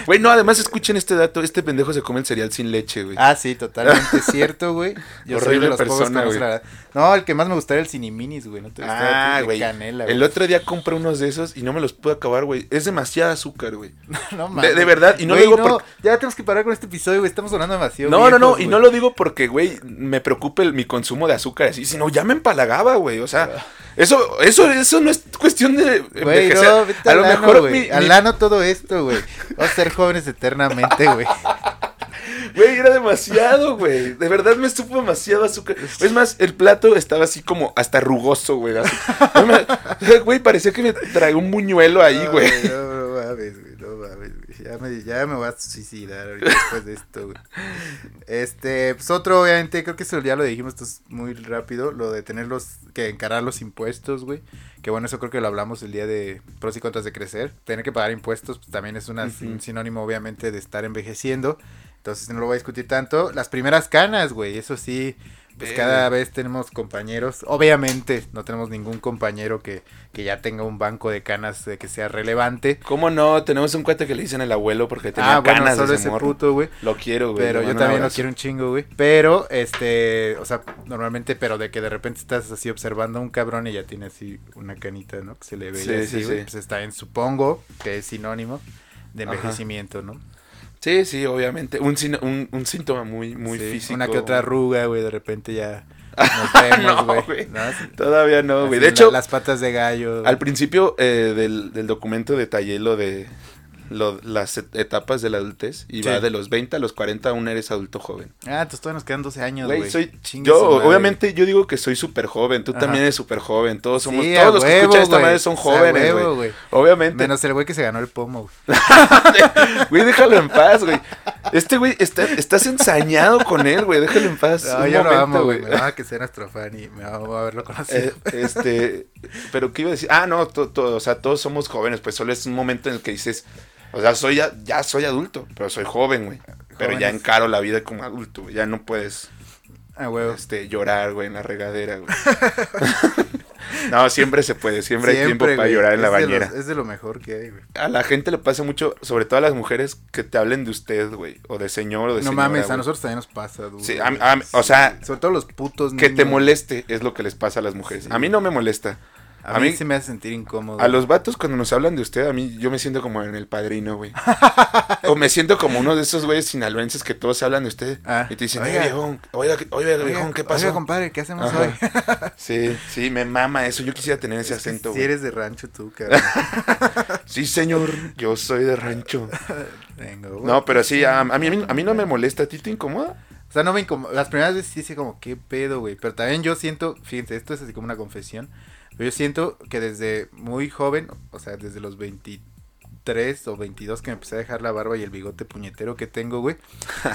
Güey, no, además escuchen este dato. Este pendejo se come el cereal sin leche, güey. ah, sí, totalmente cierto, güey. Yo soy Horrible de los pocos que persona, no güey. la. No, el que más me gustaba era el ciniminis, güey. No te Ah, el güey. canela, El güey. otro día compré unos de esos y no me los pude acabar, güey. Es demasiada azúcar, güey. no, mames. de verdad, y no lo digo por- Ya tenemos que parar con este episodio, güey. Estamos hablando demasiado. No, no, no. Y no lo digo porque, güey, me preocupe el- mi consumo de azúcar así, sino ya me empalagaba, güey. O sea, eso, eso, eso no es cuestión de Güey, envejecer. no, vete a lo mejor güey. mi, mi- Al ano todo esto, güey. Vamos a ser jóvenes eternamente, güey. Güey, era demasiado, güey. De verdad me supo demasiado azúcar. Es más, el plato estaba así como hasta rugoso, güey. Güey, parecía que me traía un muñuelo ahí, güey. No, no mames, güey, no mames. Ya me, ya me voy a suicidar ahorita después de esto, güey. Este, pues otro, obviamente, creo que eso ya lo dijimos, esto es muy rápido, lo de tener los, que encarar los impuestos, güey. Que bueno, eso creo que lo hablamos el día de pros y contras de crecer. Tener que pagar impuestos, pues también es una- un sinónimo, obviamente, de estar envejeciendo. Entonces no lo voy a discutir tanto. Las primeras canas, güey, eso sí, pues cada vez tenemos compañeros. Obviamente no tenemos ningún compañero que, que ya tenga un banco de canas de que sea relevante. ¿Cómo no? Tenemos un cuate que le dicen el abuelo porque tenía Ah, bueno, canas solo de ese ese puto, güey. Lo quiero, güey. Pero yo también lo quiero un chingo, güey. Pero, este, o sea, normalmente, pero de que de repente estás así observando a un cabrón y ya tiene así una canita, ¿no? Que se le ve Sí, así, sí, güey. sí. Pues está en, supongo que es sinónimo de Ajá. envejecimiento, ¿no? Sí, sí, obviamente. Un, un, un síntoma muy, muy Sí, físico. Una que otra arruga, güey, de repente ya nos vemos, No, güey. ¿no? Sí. Todavía no, güey. De la- hecho, las patas de gallo. al principio eh, del, del documento detallé lo de lo- las et- etapas de la adultez y Sí. va de los 20 a los 40 aún eres adulto joven. Ah, entonces todavía nos quedan 12 años, Güey, soy Chingue yo madre. obviamente yo digo que soy súper joven, tú Ajá. también eres súper joven, todos somos Sí, a todos los que escuchan esta madre son jóvenes, güey. Obviamente. Menos el güey que se ganó el pomo, güey. Déjalo en paz, güey. Este güey está, estás ensañado con él, güey, déjalo en paz. No, un yo lo momento, amo, güey. Me va que sea nuestro fan y me va a haberlo conocido. Eh, este, pero qué iba a decir, ah, no, to- to- o sea, todos somos jóvenes, pues solo es un momento en el que dices, o sea, soy ya, ya soy adulto, pero soy joven, güey. Pero ya encaro la vida como adulto, güey. Ya no puedes Ah, este, llorar, güey, en la regadera, güey. no, siempre se puede, siempre, hay tiempo para güey. llorar en la Es de bañera. los- es de lo mejor que hay, güey. A la gente le pasa mucho, sobre todo a las mujeres, que te hablen de usted, güey, o de señor o de No señora, mames, a güey. nosotros también nos pasa, güey. Sí, a a o sea, sobre todo los putos Que te niños. moleste es lo que les pasa a las mujeres. Sí. A mí no me molesta. A, mí, se me hace sentir incómodo. A los vatos cuando nos hablan de usted, a mí yo me siento como en el padrino, güey. o me siento como uno de esos güeyes sinaloenses que todos hablan de usted Ah, y te dicen, oiga. oiga, viejón, oiga, oiga, Oiga, viejón, ¿qué oiga, pasó? compadre, ¿qué hacemos Ajá. hoy? Sí, sí, me mama eso. Yo quisiera tener ese Es acento, Si eres de rancho tú, cabrón. Sí, señor, yo soy de rancho. Güey. No, pero sí, a, a mí, a mí no me molesta. ¿A ti te incomoda? O sea, no me incomoda. Las primeras veces sí hice como, ¿qué pedo, güey? Pero también yo siento, fíjense, esto es así como una confesión. Yo siento que desde muy joven, o sea, desde los 23 o 22 que me empecé a dejar la barba y el bigote puñetero que tengo, güey.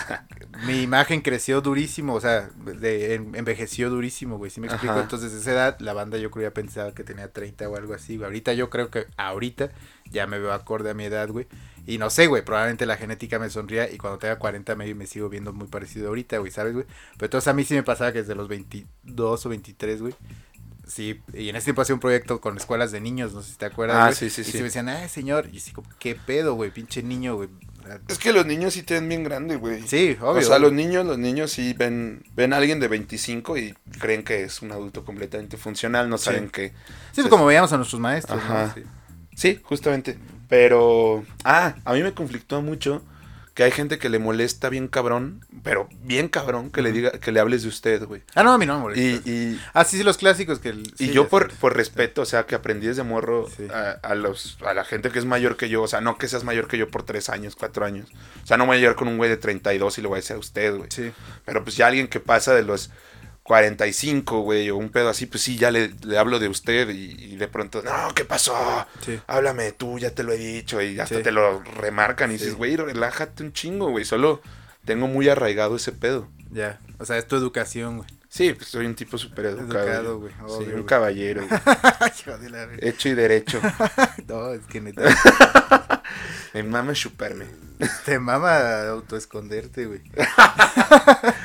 mi imagen creció durísimo, o sea, de- en- envejeció durísimo, güey. ¿Sí me explico? Ajá. Entonces, desde esa edad, la banda yo creo ya pensaba que tenía 30 o algo así, güey. Ahorita yo creo que ahorita ya me veo acorde a mi edad, güey. Y no sé, güey, probablemente la genética me sonría y cuando tenga 40 me, me sigo viendo muy parecido ahorita, güey, ¿sabes, güey? Pero entonces a mí sí me pasaba que desde los 22 o 23, güey. Sí, y en ese tiempo hacía un proyecto con escuelas de niños, no sé si te acuerdas. Ah, güey, sí, sí, y sí. sí me decían, ay, señor, y así como, ¿qué pedo, güey? Pinche niño, güey. Es que los niños sí te ven bien grande, güey. Sí, obvio. O sea, los niños, los niños sí ven, ven a alguien de 25 y creen que es un adulto completamente funcional, no Sí. saben que... Sí, pues como veíamos a nuestros maestros, Ajá. ¿no? Sí. Sí, justamente. Pero, ah, a mí me conflictúa mucho que hay gente que le molesta bien cabrón, pero bien cabrón que le diga, que le hables de usted, güey. Ah, no, a mí no me Y, molesta. y, Ah, sí, sí, los clásicos que... el- y sí, yo por, por respeto, o sea, que aprendí desde morro Sí. a, a los, a la gente que es mayor que yo, o sea, no que seas mayor que yo por tres años, cuatro años. O sea, no voy a llegar con un güey de 32 y le voy a decir a usted, güey. Sí. Pero pues ya alguien que pasa de los 45, güey, o un pedo así, pues sí, ya le, le hablo de usted y, y de pronto, no, ¿qué pasó? Sí. Háblame tú, ya te lo he dicho y hasta Sí. te lo remarcan y Sí. dices, güey, relájate un chingo, güey, solo tengo muy arraigado ese pedo. Ya. O sea, es tu educación, güey. Sí, pues soy un tipo súper educado. Educado, güey. Sí, obvio, un güey. caballero, güey. La hecho y derecho. No, es que neta. Me mama chuparme. Te mama autoesconderte, güey.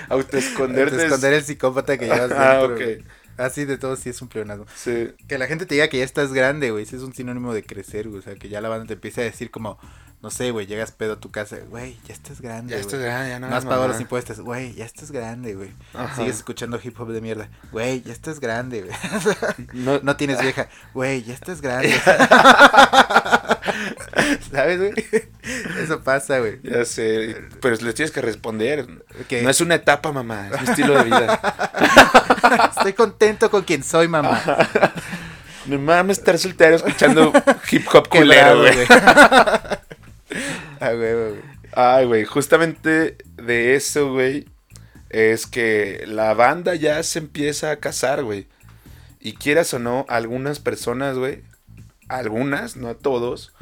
Autoesconderte. es- Autoesconder el psicópata que llevas Ah, dentro. ok. güey. Así de todo sí es un pleonasmo. Sí. Que la gente te diga que ya estás grande, güey. Ese es un sinónimo de crecer, güey. O sea, que ya la banda te empieza a decir como, no sé, güey, llegas pedo a tu casa, güey, ya estás grande. Ya estás grande, ya no No has pagado mamá. los impuestos, güey, ya estás grande, güey. Sigues escuchando hip hop de mierda, güey, ya estás grande, güey. No, No tienes vieja, güey, ya estás grande. ¿Sabes, güey? Eso pasa, güey. Ya sé, pero les tienes que responder. No es una etapa, mamá, es mi estilo de vida. estoy contento con quien soy, mamá. Me mama estar soltero escuchando hip hop culero, güey. Ah, güey, güey. Ay, güey, justamente de eso, güey, es que la banda ya se empieza a casar, güey. Y quieras o no, algunas personas, güey, algunas, no a todos,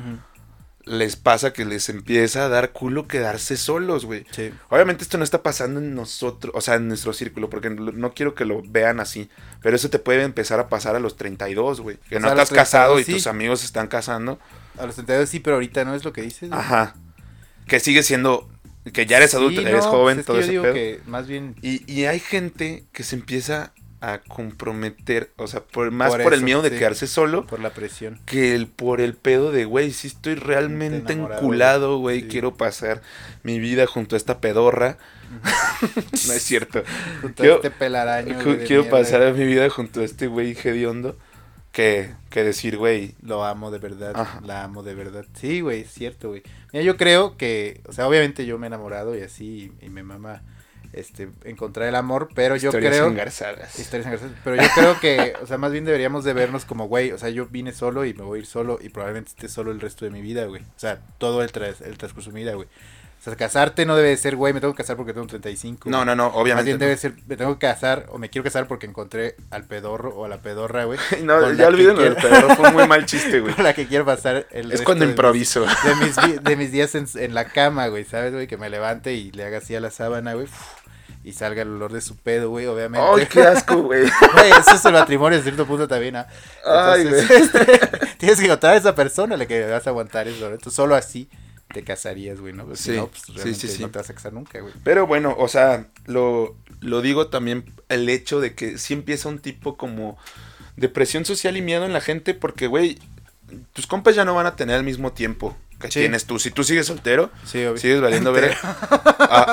les pasa que les empieza a dar culo quedarse solos, güey. Sí. Obviamente esto no está pasando en nosotros, o sea, en nuestro círculo, porque no no quiero que lo vean así, pero eso te puede empezar a pasar a los 32, güey. Que O no sea, los estás casado y 32, tus amigos están casando. A los 32 sí, pero ahorita no es lo que dices. Aja. Que sigue siendo, que ya eres Sí, adulto, no, eres joven, pues es todo que yo ese digo pedo. que más bien Y, y hay gente que se empieza a comprometer, o sea, por, más Por por, el miedo de sí. quedarse solo, por la presión. que el, por el pedo de, güey, si estoy realmente enculado, güey, quiero pasar mi vida junto a esta pedorra. no es cierto. Junto a este pelaraño. Quiero mierda. pasar mi vida junto a este güey hediondo que, que decir, güey, Lo amo de verdad, Ajá. la amo de verdad. Sí, güey, es cierto, güey. Mira, yo creo que, o sea, obviamente yo me he enamorado y así, y, y me mama, este, encontrar el amor, pero yo historias creo... engarzadas. Historias engarzadas. Pero yo creo que, o sea, más bien deberíamos de vernos como, güey, o sea, yo vine solo y me voy a ir solo y probablemente esté solo el resto de mi vida, güey. O sea, todo el, tras- el transcurso de mi vida, güey. O sea, casarte no debe de ser, güey, me tengo que casar porque tengo 35. No, güey. no, no, obviamente. no. debe ser, me tengo que casar o me quiero casar porque encontré al pedorro o a la pedorra, güey. No, ya la que olvídenlo del pedorro, fue un muy mal chiste, güey. con la que quiero pasar el Es cuando de mis- improviso. de mis, de mis días en, en la cama, güey, ¿sabes, güey? Que me levante y le haga así a la sábana, güey. Y salga el olor de su pedo, güey, obviamente. Ay, qué asco, güey. Güey, eso es el matrimonio, a cierto punto también, ¿ah? Ay, Entonces, este, tienes que encontrar a esa persona a la que vas a aguantar eso, ¿no? Entonces, solo así te casarías, güey, ¿no? Porque Sí, si no, pues realmente sí, sí. no te vas a casar nunca, güey. Pero bueno, o sea, lo, lo digo también el hecho de que sí empieza un tipo como de presión social y miedo en la gente porque, güey, tus compas ya no van a tener el mismo tiempo que Sí. tienes tú. Si tú sigues soltero, Sí, obvio. sigues valiendo ver.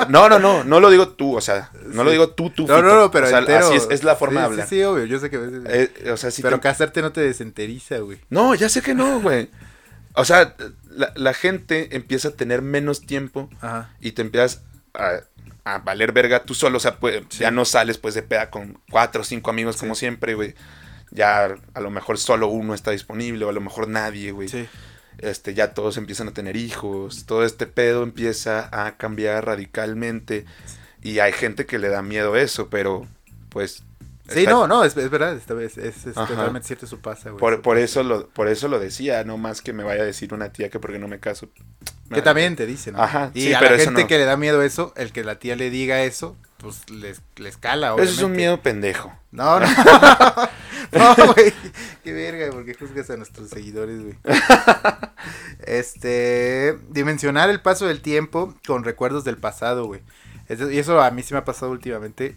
no, no, no, no lo digo tú, o sea, no lo digo tú, tú. No, no, no, pero o sea, entero. así es, es la forma de hablar. Sí, obvio, yo sé que a veces... Eh, o sea, si pero te- casarte no te desenteriza, güey. No, ya sé que no, güey. O sea, la, la gente empieza a tener menos tiempo Ajá. y te empiezas a, a valer verga tú solo. O sea, pues, Sí. ya no sales pues de peda con cuatro o cinco amigos como siempre, güey. Ya a lo mejor solo uno está disponible o a lo mejor nadie, güey. Sí. Este, ya todos empiezan a tener hijos. Todo este pedo empieza a cambiar radicalmente. Y hay gente que le da miedo eso, pero pues... Sí, está- no, no, es, es verdad, esta vez es, es Ajá. totalmente cierto, eso pasa, güey. Por, por eso lo, por eso lo decía, no más que me vaya a decir una tía que porque no me caso. Que también te dicen, ¿no? Ajá, Y sí, a la eso gente no. que le da miedo eso, el que la tía le diga eso, pues les, les cala, Eso obviamente. es un miedo pendejo. No, no. no, güey. Qué verga, porque juzgas a nuestros seguidores, güey. Este, dimensionar el paso del tiempo con recuerdos del pasado, güey. Eso- y eso a mí sí me ha pasado últimamente,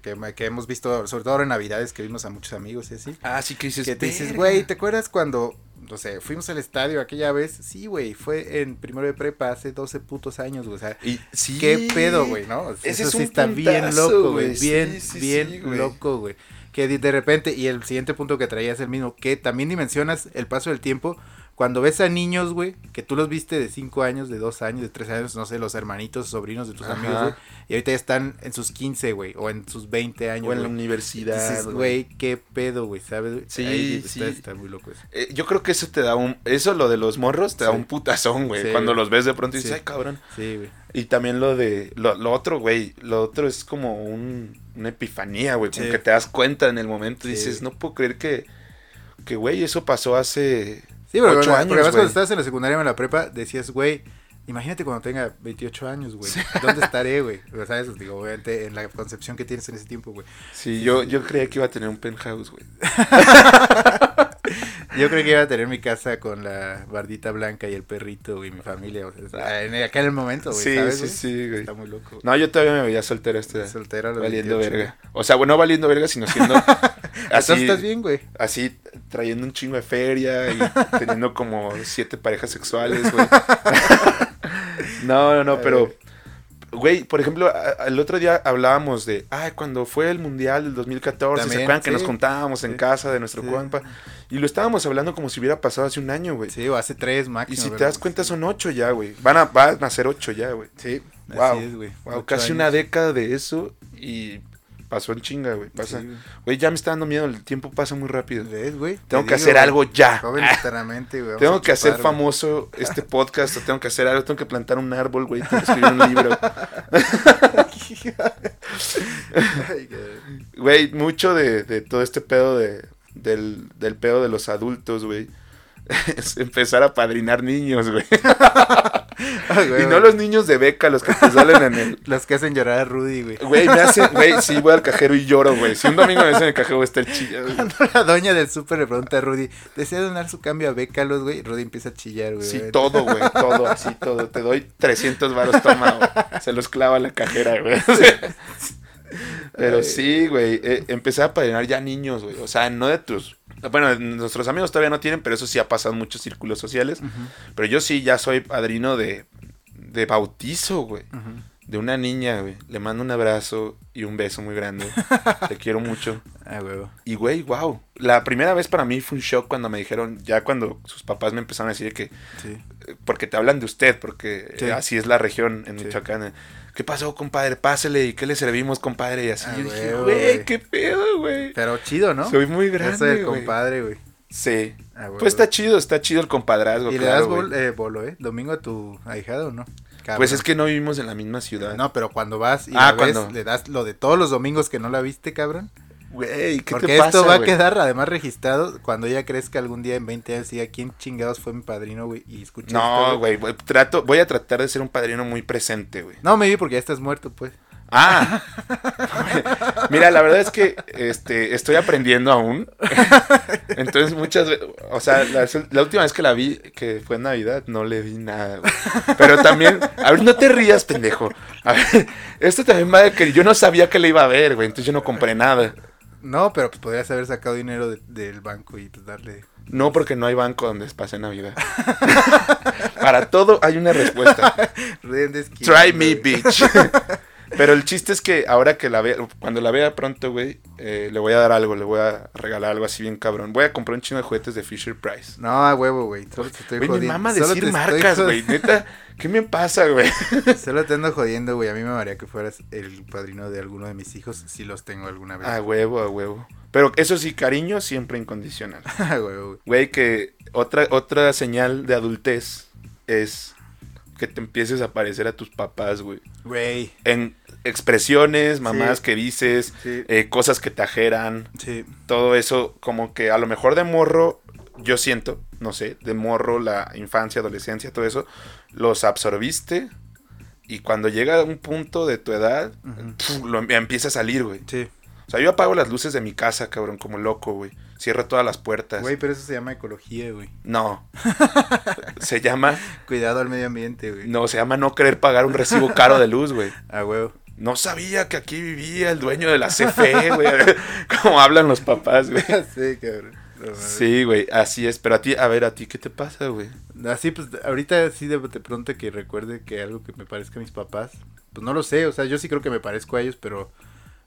que, que hemos visto, sobre todo ahora en Navidades, que vimos a muchos amigos y así. Ah, sí que dices. Que te dices, güey, ¿te acuerdas cuando, no sé, fuimos al estadio aquella vez? Sí, güey, fue en primero de prepa hace 12 putos años, güey. O sea, Y, sí. ¿Qué pedo, güey, no? Ese Eso es sí un está bien loco, güey. Bien, Sí, bien loco, güey. Que de- de repente, y el siguiente punto que traía es el mismo, que también dimensionas el paso del tiempo cuando ves a niños, güey, que tú los viste de 5 años, de 2 años, de 3 años, no sé, los hermanitos, sobrinos de tus Ajá. amigos, güey, y ahorita ya están en sus 15, güey, o en sus 20 años, O en la universidad. Dices, güey, qué pedo, güey, ¿sabes? Sí, Ahí está, sí. está muy loco eso. Eh, yo creo que eso te da un. Eso, lo de los morros, te da un putazón, güey. Sí, Cuando los ves de pronto y dices, Sí. ay, cabrón. Sí, güey. Y también lo de. Lo, lo otro, güey. Lo otro es como un, una epifanía, güey. Que te das cuenta en el momento. dices, no puedo creer que. Que, güey, eso pasó hace. Sí, pero Ocho cuando, años, porque además güey. cuando estabas en la secundaria o en la prepa, decías, güey, imagínate cuando tenga 28 años, güey. ¿Dónde estaré, güey? O sea, eso, digo, obviamente, en la concepción que tienes en ese tiempo, güey. Sí, yo, yo creía que iba a tener un penthouse, güey. Yo creo que iba a tener mi casa con la bardita blanca y el perrito y mi familia, o sea, en acá en el momento, güey, Sí, ¿sabes, sí, güey? sí, güey. Está muy loco. güey. No, yo todavía me veía soltero edad. Soltero a los Valiendo 28, verga. O sea, bueno, no valiendo verga, sino siendo. Así, estás bien, güey. así trayendo un chingo de feria y teniendo como siete parejas sexuales, güey. no, no, no, pero. Güey, por ejemplo, el otro día hablábamos de, ay, cuando fue el Mundial del 2014, ¿se También, acuerdan que nos juntábamos en Sí. casa de nuestro Sí. compa? Y lo estábamos hablando como si hubiera pasado hace un año, güey. Sí, o hace tres y máximo. si te das cuenta son ocho ya, güey. Van a, van a ser ocho ya, güey. Sí, Wow. así es, güey. Wow, casi años. una década de eso y pasó en chinga, güey. Pasa. Sí, güey. Güey, ya me está dando miedo, el tiempo pasa muy rápido. ¿Ves, güey? Tengo Te que digo, hacer algo ya. Joven eternamente, güey. Tengo que hacer güey. famoso este podcast, o tengo que hacer algo, tengo que plantar un árbol, güey, tengo que escribir un libro. Güey, mucho de, de todo este pedo de, del, del pedo de los adultos, güey. Es empezar a padrinar niños, güey. Güey, Y no güey. los niños de beca, los que te salen en el... Los que hacen llorar a Rudy, güey. Güey, me hace... Güey, sí, voy al cajero y lloro, güey. Si un domingo me hacen el cajero, estar chido. güey. Cuando la doña del súper le pregunta a Rudy, ¿desea donar su cambio a Bécalos, güey? Rudy empieza a chillar, güey. Sí, güey. todo, güey, todo, así, todo. Te doy 300 varos, toma, güey. Se los clava la cajera, güey. Pero sí, güey, eh, empecé a padrinar ya niños, güey. O sea, no de tus... Bueno, nuestros amigos todavía no tienen, pero eso sí ha pasado en muchos círculos sociales. Pero yo sí ya soy padrino de, de bautizo, güey. De una niña, güey. Le mando un abrazo y un beso muy grande. Te quiero mucho. Ah, huevo. Y, güey, wow. La primera vez para mí fue un shock cuando me dijeron, ya cuando sus papás me empezaron a decir que, Sí. eh, porque te hablan de usted, porque Sí. eh, así es la región en Sí. Michoacán. ¿Qué pasó, compadre? Pásele, ¿y qué le servimos, compadre? Y así Ah, yo dije, güey, qué pedo, güey. Pero chido, ¿no? Soy muy Eso grande, del güey. compadre, güey. Sí. Ah. Pues está chido, está chido el compadrazgo, ¿Y le das bol- eh, bolo, eh? ¿Domingo a tu ahijado o no? Cabrón. Pues es que no vivimos en la misma ciudad. No, pero cuando vas y Ah, la ves, cuando- le das lo de todos los domingos que no la viste, cabrón. Güey, ¿qué Porque te pasa, esto va a quedar además registrado cuando ella crezca algún día en 20 años y diga quién chingados fue mi padrino, güey, y escucha esto, No, güey, trato, voy a tratar de ser un padrino muy presente, güey. No, me vi porque ya estás muerto, pues. Ah, mira, la verdad es que este, estoy aprendiendo aún. Entonces muchas veces, o sea, la, la última vez que la vi, que fue en Navidad, no le di nada. güey. Pero también, a ver, no te rías, pendejo. A ver, esto también va de que yo no sabía que le iba a ver, güey, entonces yo no compré nada. No, pero pues podrías haber sacado dinero de- del banco y pues darle. No, porque no hay banco donde pase Navidad. Para todo hay una respuesta. Try me, bitch. Pero el chiste es que ahora que la vea, cuando la vea pronto, güey, eh, le voy a dar algo, le voy a regalar algo así bien cabrón. Voy a comprar un chino de juguetes de Fisher Price. No, a huevo, güey. Solo te estoy me jodiendo. mama Solo decir marcas, güey. Neta, ¿qué me pasa, güey? Solo te ando jodiendo, güey. A mí me maría que fueras el padrino de alguno de mis hijos si los tengo alguna vez. A huevo, a huevo. Pero eso sí, cariño siempre incondicional. Ah, huevo, güey. Güey, que otra, otra señal de adultez es que te empieces a parecer a tus papás, güey. Güey. En expresiones, mamás Sí. que dices, Sí. eh, cosas que te ajeran, Sí. todo eso, como que a lo mejor de morro, yo siento, no sé, de morro, la infancia, adolescencia, todo eso, los absorbiste y cuando llega un punto de tu edad, pf, lo em- empieza a salir, güey. Sí. O sea, yo apago las luces de mi casa, cabrón, como loco, güey. Cierro todas las puertas. Güey, pero eso se llama ecología, güey. No. se llama, Cuidado al medio ambiente, güey. no, se llama no querer pagar un recibo caro de luz, güey. A huevo. No sabía que aquí vivía el dueño de la CFE, güey. Como hablan los papás, güey. sí, cabrón. No. Sí, güey, así es. Pero a ti, a ver, a ti, ¿qué te pasa, güey? Así, pues, ahorita sí de, de pronto que recuerde que algo que me parezca a mis papás. Pues no lo sé, o sea, yo sí creo que me parezco a ellos, pero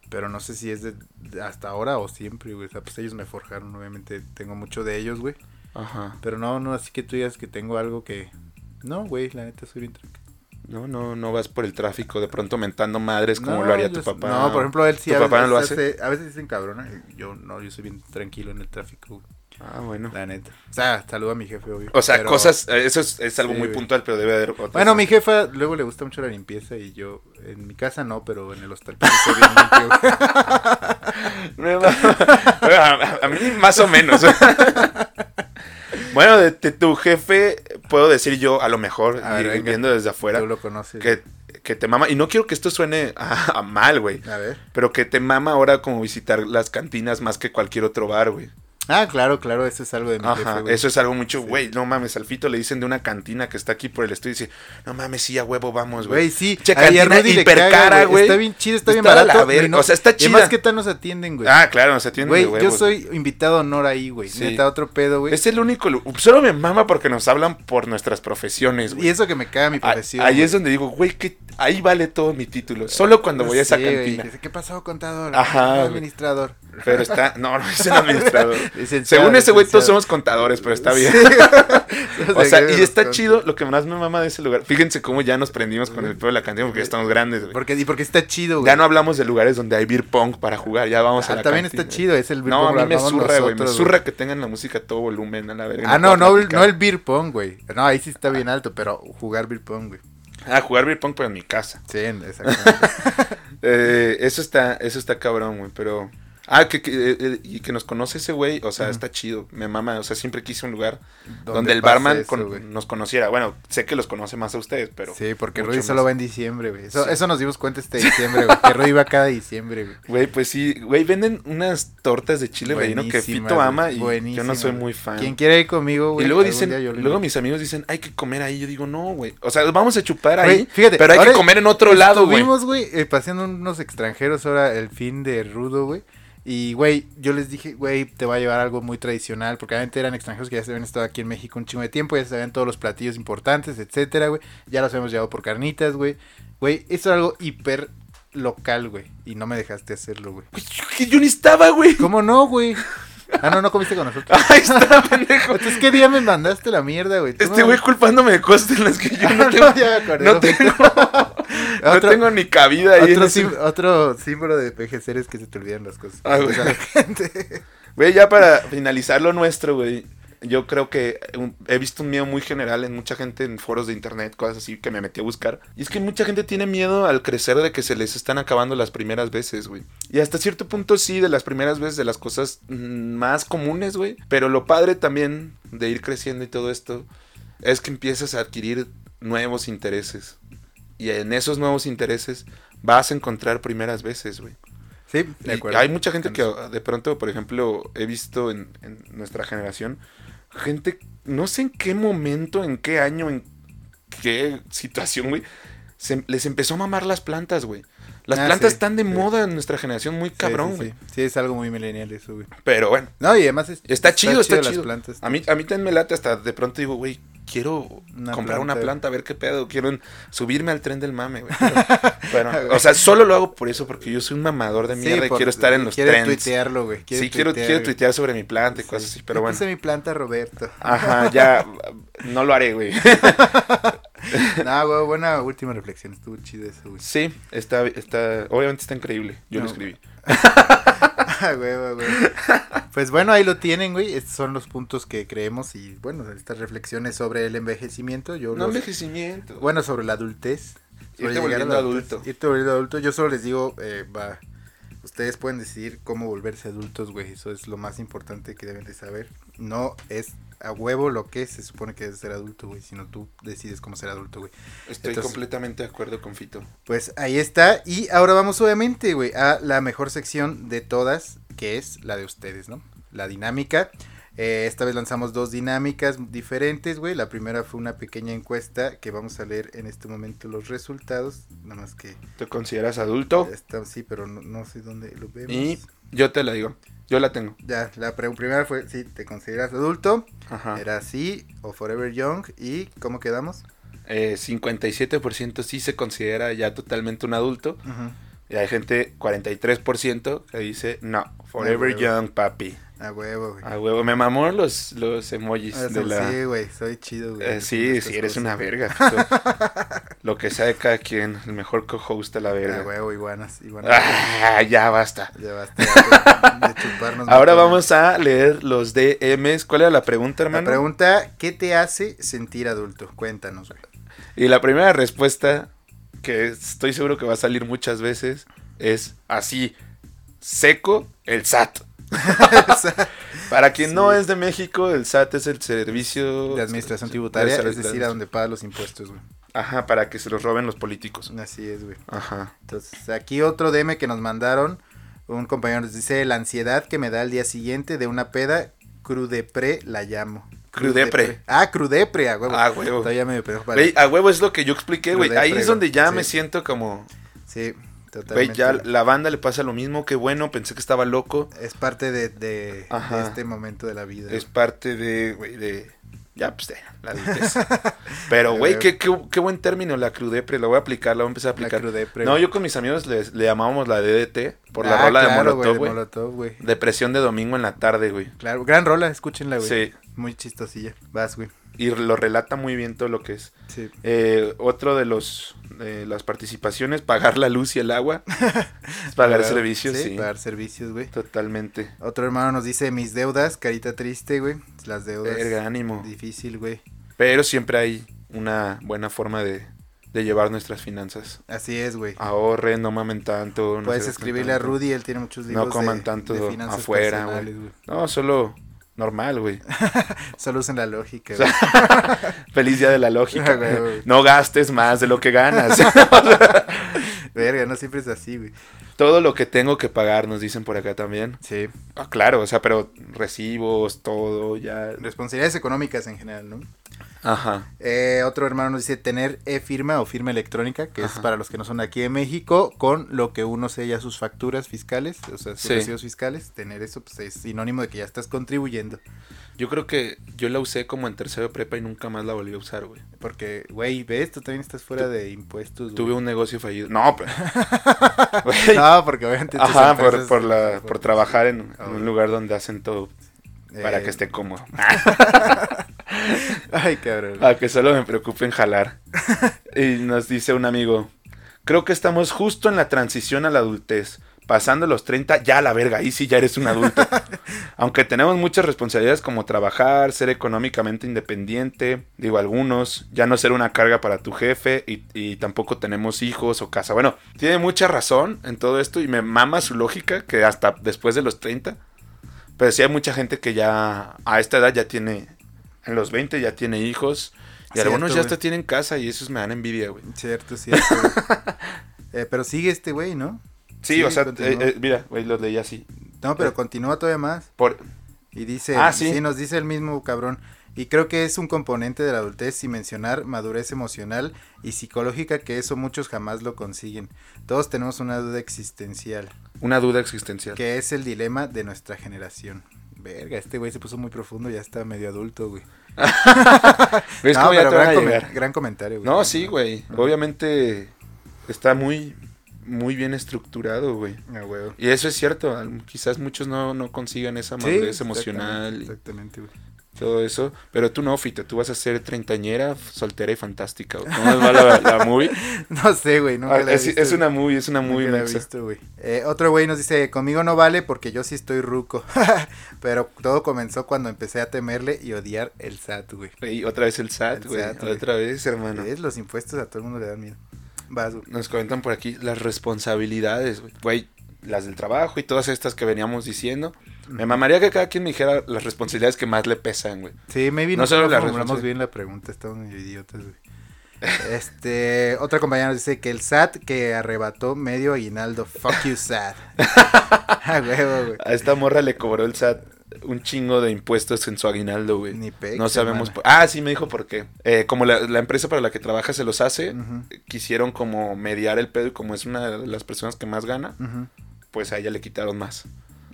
pero no sé si es de, de hasta ahora o siempre, güey. O sea, pues ellos me forjaron, obviamente tengo mucho de ellos, güey. Ajá. Pero no, no, así que tú digas que tengo algo que... No, güey, la neta soy bien tranquilo. No, no, no vas por el tráfico de pronto mentando madres como No, lo haría tu papá. No, por ejemplo, él sí ¿Tu a papá veces, no lo hace? A veces dicen cabrona. Yo no, yo soy bien tranquilo en el tráfico. Ah, bueno. La neta. O sea, saludo a mi jefe, obvio. O sea, pero- cosas, eh, eso es, es algo Sí, muy güey. puntual, pero debe haber otras. Bueno, mi jefa luego le gusta mucho la limpieza y yo, en mi casa no, pero en el hostal bien limpio, a mí más o menos. bueno, de, de tu jefe puedo decir yo, a lo mejor, A ver, viendo desde afuera, Tú lo conoces. que, que te mama. Y no quiero que esto suene a, a mal, güey. A ver. Pero que te mama ahora como visitar las cantinas más que cualquier otro bar, güey. Ah, claro, claro, eso es algo de mi Ajá, jefe, eso es algo mucho, Sí. güey, no mames, al Fito le dicen de una cantina que está aquí por el estudio y dice, no mames, sí, a huevo, vamos, güey. Güey, sí. Che, cantina hiper cara, güey. Está bien chido, está, bien Está de la barato. no- o sea, está y además, chida. ¿qué tal nos atienden, güey? Ah, claro, nos atienden de Güey, yo soy invitado honor ahí, güey. Sí. Neta, otro pedo, güey. Es el único, solo me mama porque nos hablan por nuestras profesiones, güey. Y eso que me caga mi profesión. Ahí es donde digo, güey, que ahí vale todo mi título. Solo cuando voy a esa cantina. dice, ¿Qué pasó, contador? Ajá, ¿Qué güey. administrador. Pero está, no, no es el administrador. Licenciado, Según ese güey, todos somos contadores, pero está bien. Sí. O sea, y está chido, lo que más me mama de ese lugar. Fíjense cómo ya nos prendimos con el pedo de la cantina porque ya estamos grandes, güey. Porque, y porque está chido, güey. Ya no hablamos de lugares donde hay beer pong para jugar, ya vamos a Ah, la también cantina. está chido, es el beer No, a pong, mí lo me armamos zurra, güey, me zurra que tengan la música a todo volumen, a la verga. Ah, no, no, platicar. no el beer pong, güey. No, ahí sí está bien alto, pero jugar beer pong, güey. Ah, jugar beer pong, pero en mi casa. Sí, exactamente. Eh, eso está, eso está cabrón, güey, pero... Ah, que, que, eh, eh, y que nos conoce ese güey, o sea, está chido, me mama, o sea, siempre quise un lugar donde, el barman eso, con- güey. nos conociera. Bueno, sé que los conoce más a ustedes, pero... Sí, porque Rudy más. solo va en diciembre, güey. Eso, Sí. eso nos dimos cuenta este diciembre, güey. Que Rudy va cada diciembre, güey. Güey, pues sí, güey, venden unas tortas de chile relleno que Fito ama y yo no soy muy fan. Quien quiera ir conmigo, güey. y luego dicen, luego mis amigos dicen, hay que comer ahí. Yo digo, no, güey. O sea, vamos a chupar ahí, fíjate, pero hay que comer en otro lado, güey. Estuvimos, güey, eh, paseando unos extranjeros ahora el fin de Rudo, güey. Y, güey, yo les dije, güey, te va a llevar algo muy tradicional. Porque obviamente eran extranjeros que ya se habían estado aquí en México un chingo de tiempo. Ya sabían todos los platillos importantes, etcétera, güey. Ya los habíamos llevado por carnitas, güey. Güey, esto era algo hiper local, güey. Y no me dejaste hacerlo, güey. Que yo ni estaba, güey. ¿Cómo no, güey? Ah, no, no comiste con nosotros. Ahí está, pendejo. Entonces, ¿qué día me mandaste la mierda, güey? Este me- güey culpándome de cosas en las que yo no No, tengo, ya me acordé, no no tengo, no tengo ni cabida ahí. en Otro, ese- sim- otro símbolo de PGC es que se te olvidan las cosas. Ah, güey. Güey, ya para finalizar lo nuestro, güey. Yo creo que he visto un miedo muy general en mucha gente en foros de internet, cosas así que me metí a buscar. Y es que mucha gente tiene miedo al crecer de que se les están acabando las primeras veces, güey. Y hasta cierto punto sí, de las primeras veces, de las cosas mm, más comunes, güey. Pero lo padre también de ir creciendo y todo esto es que empiezas a adquirir nuevos intereses. Y en esos nuevos intereses vas a encontrar primeras veces, güey. Sí, de acuerdo. hay mucha gente que de pronto, por ejemplo, he visto en, en nuestra generación, gente, no sé en qué momento, en qué año, en qué situación, güey, se- les empezó a mamar las plantas, güey. Las Ah, plantas sí, están de sí. moda en nuestra generación, muy cabrón, güey. sí. Sí, es algo muy millennial eso, güey. Pero bueno, No, y además es- está, chido, está las chido. plantas. A mí, a mí también me late hasta de pronto digo, güey, quiero Una comprar planta, una planta, a ver qué pedo. Quiero subirme al tren del mame, güey. Pero, bueno, o sea, solo lo hago por eso, porque yo soy un mamador de Sí, mierda y por- quiero estar en los quiere trends. tuitearlo, güey. Sí, quiero, tuitear, quiero tuitear sobre mi planta y cosas Sí. así, pero bueno. puse mi planta Roberto. Ajá, ya, no lo haré, güey. no, güey, buena última reflexión. Estuvo chido eso, güey. Sí, está, está, obviamente está increíble. Yo lo escribí. Ah, güey, güey, güey. Pues bueno, ahí lo tienen, güey. Estos son los puntos que creemos y, bueno, estas reflexiones sobre el envejecimiento. Yo No los- envejecimiento. Bueno, sobre la adultez. sobre Irte volviendo adulto. Irte volviendo adulto. Yo solo les digo, eh, va. Ustedes pueden decidir cómo volverse adultos, güey. Eso es lo más importante que deben de saber. No es a huevo lo que se supone que es ser adulto, güey. Sino tú decides cómo ser adulto, güey. Estoy Entonces- completamente de acuerdo con Fito. Pues ahí está. Y ahora vamos obviamente, güey, a la mejor sección de todas, que es la de ustedes, ¿no? La dinámica. Eh, esta vez lanzamos dos dinámicas diferentes, güey. La primera fue una pequeña encuesta que vamos a leer en este momento los resultados. Nada más que ¿Te consideras adulto? está, sí, pero no, no sé dónde lo vemos. Y yo te la digo. Yo la tengo. Ya, la primera fue, sí, ¿te consideras adulto? Ajá. Era sí o Forever Young. ¿Y cómo quedamos? Eh, 57% sí se considera ya totalmente un adulto. Ujú. Y hay gente, 43%, que dice, no, forever huevo. young, papi. A huevo, güey. A huevo, me mamó los, los emojis Ah, de la... Sí, güey, soy chido, güey. Eh, sí, sí, eres una verga. Lo que sea de cada quien, el mejor co-host a la A verga. huevo, iguanas, iguanas. Ah, ya basta. Ya basta ya, de chuparnos. Ahora vamos a leer los DMs. ¿Cuál era la pregunta, La hermano? pregunta, ¿qué te hace sentir adulto? Cuéntanos, güey. Y la primera respuesta, que estoy seguro que va a salir muchas veces, es así, seco, el SAT. Para quien Sí. no es de México, el SAT es el servicio de administración tributaria, de- es decir, a donde paga los impuestos, güey. Ajá, para que se los roben los políticos. Así es, güey. Ajá. Entonces, aquí otro DM que nos mandaron. Un compañero nos dice, la ansiedad que me da al día siguiente de una peda, crudepre la llamo. Crudepre. Ah, crudepre, a huevo. Ah, huevo. Todavía medio pendejo, vale. Güey, a huevo es lo que yo expliqué, güey. Ahí es donde ya sí. me siento como, Sí, güey, totalmente. ya la banda le pasa lo mismo, qué bueno, pensé que estaba loco. Es parte de, de- este momento de la vida. Es parte de, güey, de, ya, pues, de la. Pero, güey, qué, qué, qué buen término, la crudepre, la voy a aplicar, la voy a empezar a La aplicar. crudepre, No, yo con mis amigos les- le llamábamos la DDT, por la Ah, rola claro, de Molotov, güey. Molotov, güey. Depresión de domingo en la tarde, güey. Claro, gran rola, escúchenla, güey. Sí, Muy chistosilla. Vas, güey. Y lo relata muy bien todo lo que es. Sí. Eh, otro de los las participaciones, pagar la luz y el agua. Pagar servicios, sí. Pagar servicios, güey. Totalmente. Otro hermano nos dice mis deudas, carita triste, güey. Las deudas. Verga, ánimo. Difícil, güey. Pero siempre hay una buena forma de, de llevar nuestras finanzas. Así es, güey. Ahorren, no mamen tanto. No Puedes escribirle a. Rudy, él tiene muchos No libros coman de, tanto de finanzas afuera, güey. No, solo normal, güey. Solo usen la lógica. Feliz día de la lógica. Güey, güey. no gastes más de lo que ganas. Verga, no siempre es así, güey. Todo lo que tengo que pagar, nos dicen por acá también. Sí. Ah, claro, o sea, pero recibos, todo, ya. Responsabilidades económicas en general, ¿no? Ajá. Eh, otro hermano nos dice tener e-firma o firma electrónica, que es para los que no son de aquí de México, con lo que uno sella sus facturas fiscales, o sea, sus Sí. recibos fiscales. Tener eso pues, es sinónimo de que ya estás contribuyendo. Yo creo que yo la usé como en tercero de prepa y nunca más la volví a usar, güey. Porque, güey, ves, tú también estás fuera de impuestos. güey. Tuve un negocio fallido. No, pero. No, porque obviamente. Ajá, por, por, la, por trabajar en, en un lugar donde hacen todo para Eh, que esté cómodo. Ay, cabrón. A que solo me preocupe en jalar. Y nos dice un amigo, creo que estamos justo en la transición a la adultez. Pasando los 30, ya a la verga, ahí sí ya eres un adulto. Aunque tenemos muchas responsabilidades como trabajar, ser económicamente independiente, digo algunos, ya no ser una carga para tu jefe y, y tampoco tenemos hijos o casa. Bueno, tiene mucha razón en todo esto y me mama su lógica que hasta después de los 30. Pero sí hay mucha gente que ya a esta edad ya tiene, en los 20 ya tiene hijos. Y Cierto, algunos ya hasta tienen casa y esos me dan envidia, güey. Cierto, cierto. Eh, pero sigue este güey, ¿no? Sí, Sí, o sea, eh, eh, mira, güey, lo leí así. No, pero Eh. continúa todavía más. Por, Y dice, Ah, sí. sí. nos dice el mismo cabrón. Y creo que es un componente de la adultez sin mencionar madurez emocional y psicológica que eso muchos jamás lo consiguen. Todos tenemos una duda existencial, una duda existencial. que es el dilema de nuestra generación. Verga, este güey se puso muy profundo, ya está medio adulto, güey. ¿Ves No, cómo ya te van gran, comen- llegar? gran comentario, güey. No, sí, güey. Obviamente está muy, muy bien estructurado, güey. Ah. Y eso es cierto, quizás muchos no, no consigan esa madurez emocional Exactamente, güey. Todo eso. Pero tú no, Fita, tú vas a ser treintañera, soltera y fantástica. güey. ¿Cómo va la, la movie? No sé, güey, nunca Ah, la he es, visto, es una movie, es una movie Nunca la he visto, güey. Eh, otro güey nos dice, conmigo no vale porque yo sí estoy ruco. Pero todo comenzó cuando empecé a temerle y odiar el SAT, güey. Y otra vez el SAT, El güey. SAT, güey. Otra vez, hermano. ¿Ves? Los impuestos a todo el mundo le dan miedo. Vas, güey. Nos comentan por aquí las responsabilidades, güey. Güey, las del trabajo y todas estas que veníamos diciendo. Me mamaría que cada quien me dijera las responsabilidades que más le pesan, güey. Sí, maybe No no, solo solo la formulamos bien la pregunta, estamos medio idiotas, güey. Este, otra compañera nos dice que el SAT que arrebató medio aguinaldo. Fuck you, SAT. A huevo, güey. A esta morra le cobró el SAT un chingo de impuestos en su aguinaldo, güey. Ni pex, No sabemos. por- Ah, sí, me dijo por qué. Eh, como la, la empresa para la que trabaja se los hace, quisieron como mediar el pedo y como es una de las personas que más gana, pues a ella le quitaron más.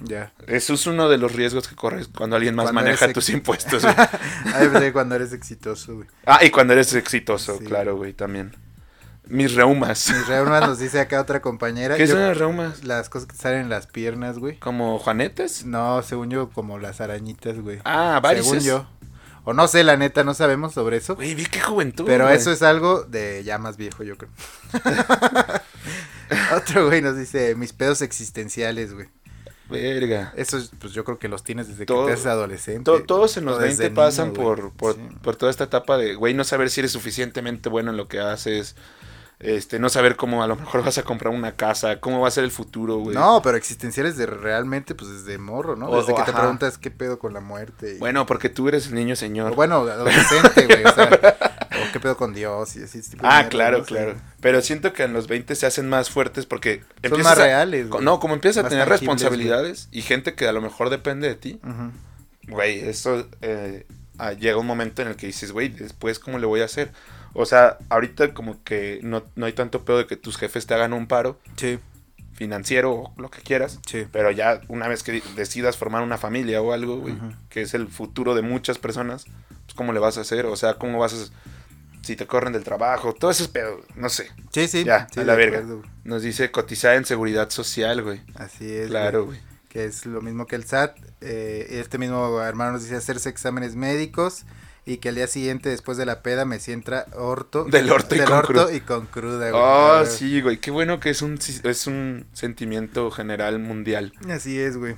Ya. Eso es uno de los riesgos que corres cuando alguien más Cuando maneja tus impuestos. güey. Ay, pues, cuando eres exitoso, güey. ah, y cuando eres exitoso, Sí. claro, güey, también. Mis reumas. Mis reumas nos dice acá otra compañera. ¿Qué yo- son las reumas? Las cosas que salen en las piernas, güey. ¿Como juanetes? No, según yo, como las arañitas, güey. Ah, varices. Según yo. O no sé, la neta, no sabemos sobre eso. Güey, vi qué juventud. Pero güey. eso es algo de ya más viejo, yo creo. Otro güey nos dice, mis pedos existenciales, güey. Verga. Eso, es, pues yo creo que los tienes desde Todo- que te haces adolescente. To- todos en los o desde 20 pasan niño, por, por, Sí. por toda esta etapa de, güey, no saber si eres suficientemente bueno en lo que haces, este, no saber cómo a lo mejor vas a comprar una casa, cómo va a ser el futuro, güey. No, pero existenciales de realmente, pues desde morro, ¿no? Desde o- que te preguntas qué pedo con la muerte. y- Bueno, porque tú eres el niño señor. o bueno, adolescente, güey. O sea, qué pedo con Dios y así. ese tipo de ah, claro, claro. Pero siento que en los 20 se hacen más fuertes porque Son más a- reales, güey. No, como empiezas a tener responsabilidades y gente que a lo mejor depende de ti, Ujú. güey, eso eh, llega un momento en el que dices, güey, después, ¿cómo le voy a hacer? O sea, ahorita como que no, no hay tanto pedo de que tus jefes te hagan un paro Sí, financiero o lo que quieras, sí. pero ya una vez que decidas formar una familia o algo, güey, que es el futuro de muchas personas, pues ¿cómo le vas a hacer? O sea, ¿cómo vas a... Si te corren del trabajo, todo ese pedo, no sé. Sí, sí. Ya, sí, a la verga. acuerdo. Nos dice cotizar en seguridad social, güey. Así es. Claro, güey. güey. que es lo mismo que el SAT. Eh, este mismo hermano nos dice hacerse exámenes médicos y que al día siguiente, después de la peda, me sienta orto. Del orto y del con orto y con cruda, güey. Oh, sí, güey. Qué bueno que es un, es un sentimiento general mundial. Así es, güey.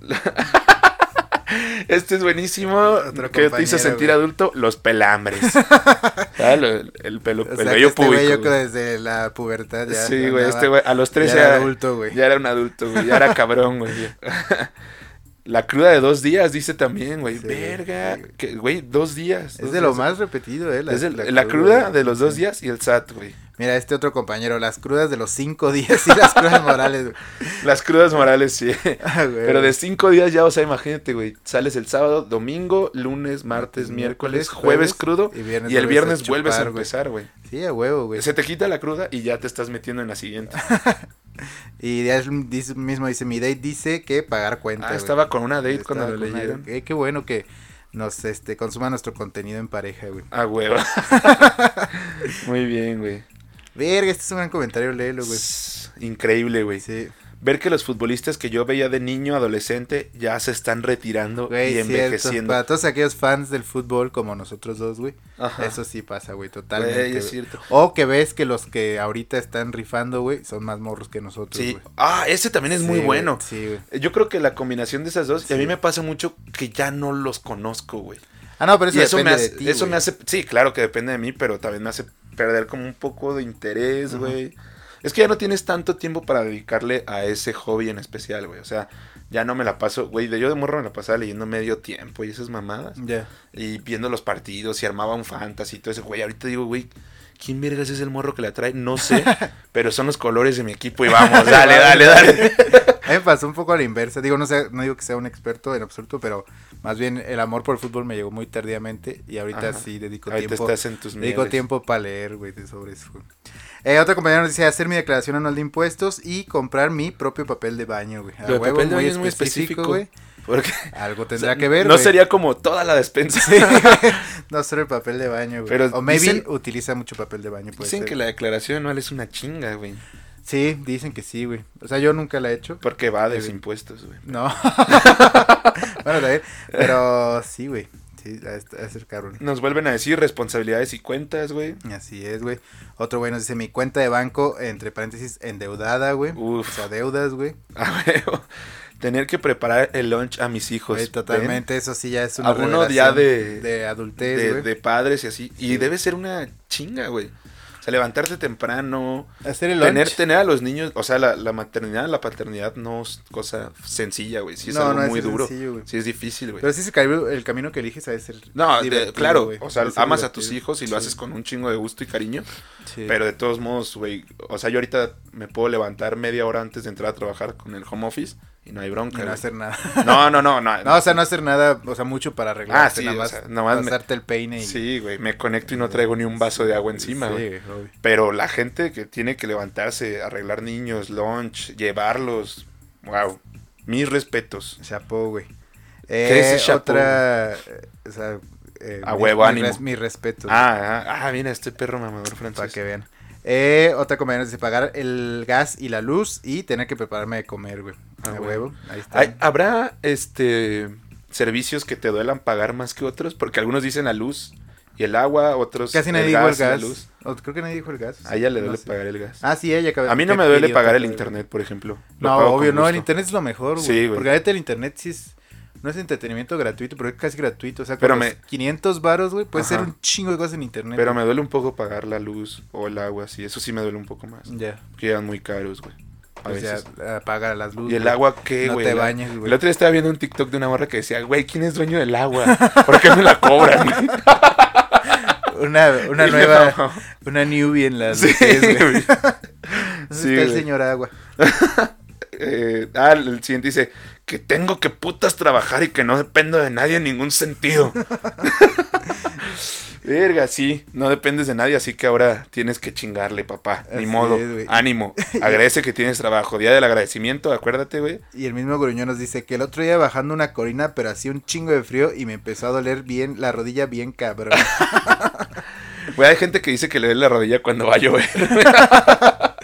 Este es buenísimo. Otro ¿Qué te hizo sentir güey. adulto? Los pelambres. Ah, el, pelo, O el sea, que vello este güey, público. yo desde la pubertad ya. sí, güey. Este güey, a los ya 13 era ya, adulto, güey. ya era un adulto, güey. Ya era cabrón, güey. La cruda de dos días, dice también, güey. Sí, Verga. sí, güey. que- Güey, dos días. Es dos de lo más repetido, ¿eh? Es el- la, cruda de los dos días y el SAT, güey. Mira, este otro compañero, las crudas de los cinco días y las crudas morales, güey. Las crudas morales, sí. Ah. Pero de cinco días ya, o sea, imagínate, güey. Sales el sábado, domingo, lunes, martes, miércoles, jueves, crudo. y, viernes Y el a viernes vuelves a chupar, empezar, güey. Sí, a huevo, güey. Se te quita la cruda y ya te estás metiendo en la siguiente. Y ya él mismo dice, mi date dice que pagar cuenta. Ah, estaba con una date Estaba cuando lo una- leyeron. Eh, qué bueno que nos este consuma nuestro contenido en pareja, güey. Ah, huevo. Muy bien, güey. Verga, este es un gran comentario, léelo, güey. Increíble, güey. Sí, Ver que los futbolistas que yo veía de niño, adolescente, ya se están retirando güey, y cierto. envejeciendo. Para todos aquellos fans del fútbol como nosotros dos, güey. Ajá. Eso sí pasa, güey, totalmente. Güey, es cierto. O que ves que los que ahorita están rifando, güey, son más morros que nosotros, Sí. güey. Ah, ese también es Sí, muy güey, bueno. Sí, güey. Yo creo que la combinación de esas dos, y a mí me pasa mucho que ya no los conozco, güey. Ah, no, pero eso, y eso me hace, de ti, eso me hace, sí, claro que depende de mí, pero también me hace perder como un poco de interés, güey. Es que ya no tienes tanto tiempo para dedicarle a ese hobby en especial, güey. O sea, ya no me la paso, güey, de yo de morro me la pasaba leyendo medio tiempo y esas mamadas. Ya. Y viendo los partidos y armaba un fantasy y todo eso, güey. Ahorita digo, güey, ¿quién vergas es el morro que la trae? No sé, pero son los colores de mi equipo y vamos, dale, dale, dale. Me pasó un poco a la inversa. Digo, no sé, no digo que sea un experto en absoluto, pero más bien el amor por el fútbol me llegó muy tardíamente y ahorita Ajá. sí dedico Ahorita tiempo. estás en tus Dedico mieles. tiempo para leer, güey, de sobre eso. Eh, otra compañera nos dice hacer mi declaración anual de impuestos y comprar mi propio papel de baño, güey. A huevo, papel de muy baño es muy específico. güey. Porque Algo o sea, tendrá que ver, no sería como toda la despensa. No solo el papel de baño, güey. Pero o maybe dicen- utiliza mucho papel de baño, puede Dicen ser. que la declaración anual es una chinga, güey. Sí, dicen que sí, güey. O sea, yo nunca la he hecho. Porque va de impuestos, güey. No. bueno, también. Pero sí, güey. Sí, a ser cabrón. Nos vuelven a decir responsabilidades y cuentas, güey. Así es, güey. Otro güey nos dice mi cuenta de banco, entre paréntesis, endeudada, güey. Uf. O sea, deudas, güey. A huevo. Tener que preparar el lunch a mis hijos. Totalmente, eso sí ya es una A uno ya de- de adultez, De, de padres y así. Y Sí. debe ser una chinga, güey. O sea, levantarte temprano. Hacer el Tener, lunch. tener a los niños, o sea, la, la maternidad, la paternidad no es cosa sencilla, güey. Sí es No, algo no es muy duro. sencillo. Sí es difícil, güey. Pero sí, camino- el camino que eliges de ser No, de- claro, güey. o sea, amas a tus hijos y lo haces con un chingo de gusto y cariño, Sí. pero de todos modos, güey, o sea, yo ahorita me puedo levantar media hora antes de entrar a trabajar con el home office y no hay Y bronca. no güey. hacer nada. No, no, no, no. No, o sea, no hacer nada, o sea, mucho para arreglar. Ah, sí, nada o más, sea, me- pasarte el peine y... Sí, güey, me conecto y no traigo ni un vaso de agua encima, Sí, güey. obvio. Pero la gente que tiene que levantarse, arreglar niños, lunch, llevarlos, wow, mis respetos. Chapo, güey. ¿Qué es Eh, el chapo, otra... eh, O sea... eh, A mi- huevo, ánimo. res- mi respeto. Ah, ah, ah, mira, este perro mamador Para francés. que vean. Eh, otra compañera dice pagar el gas y la luz y tener que prepararme de comer, güey. Ah, A huevo. Ahí está. ¿Habrá este servicios que te duelan pagar más que otros? Porque algunos dicen la luz y el agua, otros Casi nadie el dijo el gas y la gas. luz. O- creo que nadie dijo el gas. A ella le No duele sé. pagar el gas. Ah, sí, ella acaba a mí no me duele pagar el internet, por ejemplo. Lo No, obvio, no, el internet es lo mejor, güey. Sí, güey. Porque ahorita el internet sí es... No es entretenimiento gratuito, pero es casi gratuito. O sea, con Pero los me- 500 varos, güey, puedes Ajá. hacer un chingo de cosas en internet. Pero güey. me duele un poco pagar la luz o el agua, sí, eso sí me duele un poco más. Ya. Que eran muy caros, güey. Veces. apaga las luces. ¿Y el agua qué, No güey? te La- bañes, güey. El otro día estaba viendo un TikTok de una morra que decía, güey, ¿quién es dueño del agua? ¿Por qué me la cobran? Una, una nueva... no. Una newbie en las Sí, luces, güey. güey. ¿Dónde Sí, está el señor agua? Eh, ah, el siguiente dice que tengo que putas trabajar y que no dependo de nadie en ningún sentido. Verga, sí, no dependes de nadie, así que ahora tienes que chingarle, papá. Ni Así modo. es. Ánimo. Agradece que tienes trabajo. Día del agradecimiento, acuérdate, güey. Y el mismo Gruñón nos dice que el otro día bajando una colina, pero hacía un chingo de frío y me empezó a doler bien la rodilla bien cabrón. Güey, hay gente que dice que le duele la rodilla cuando va a llover.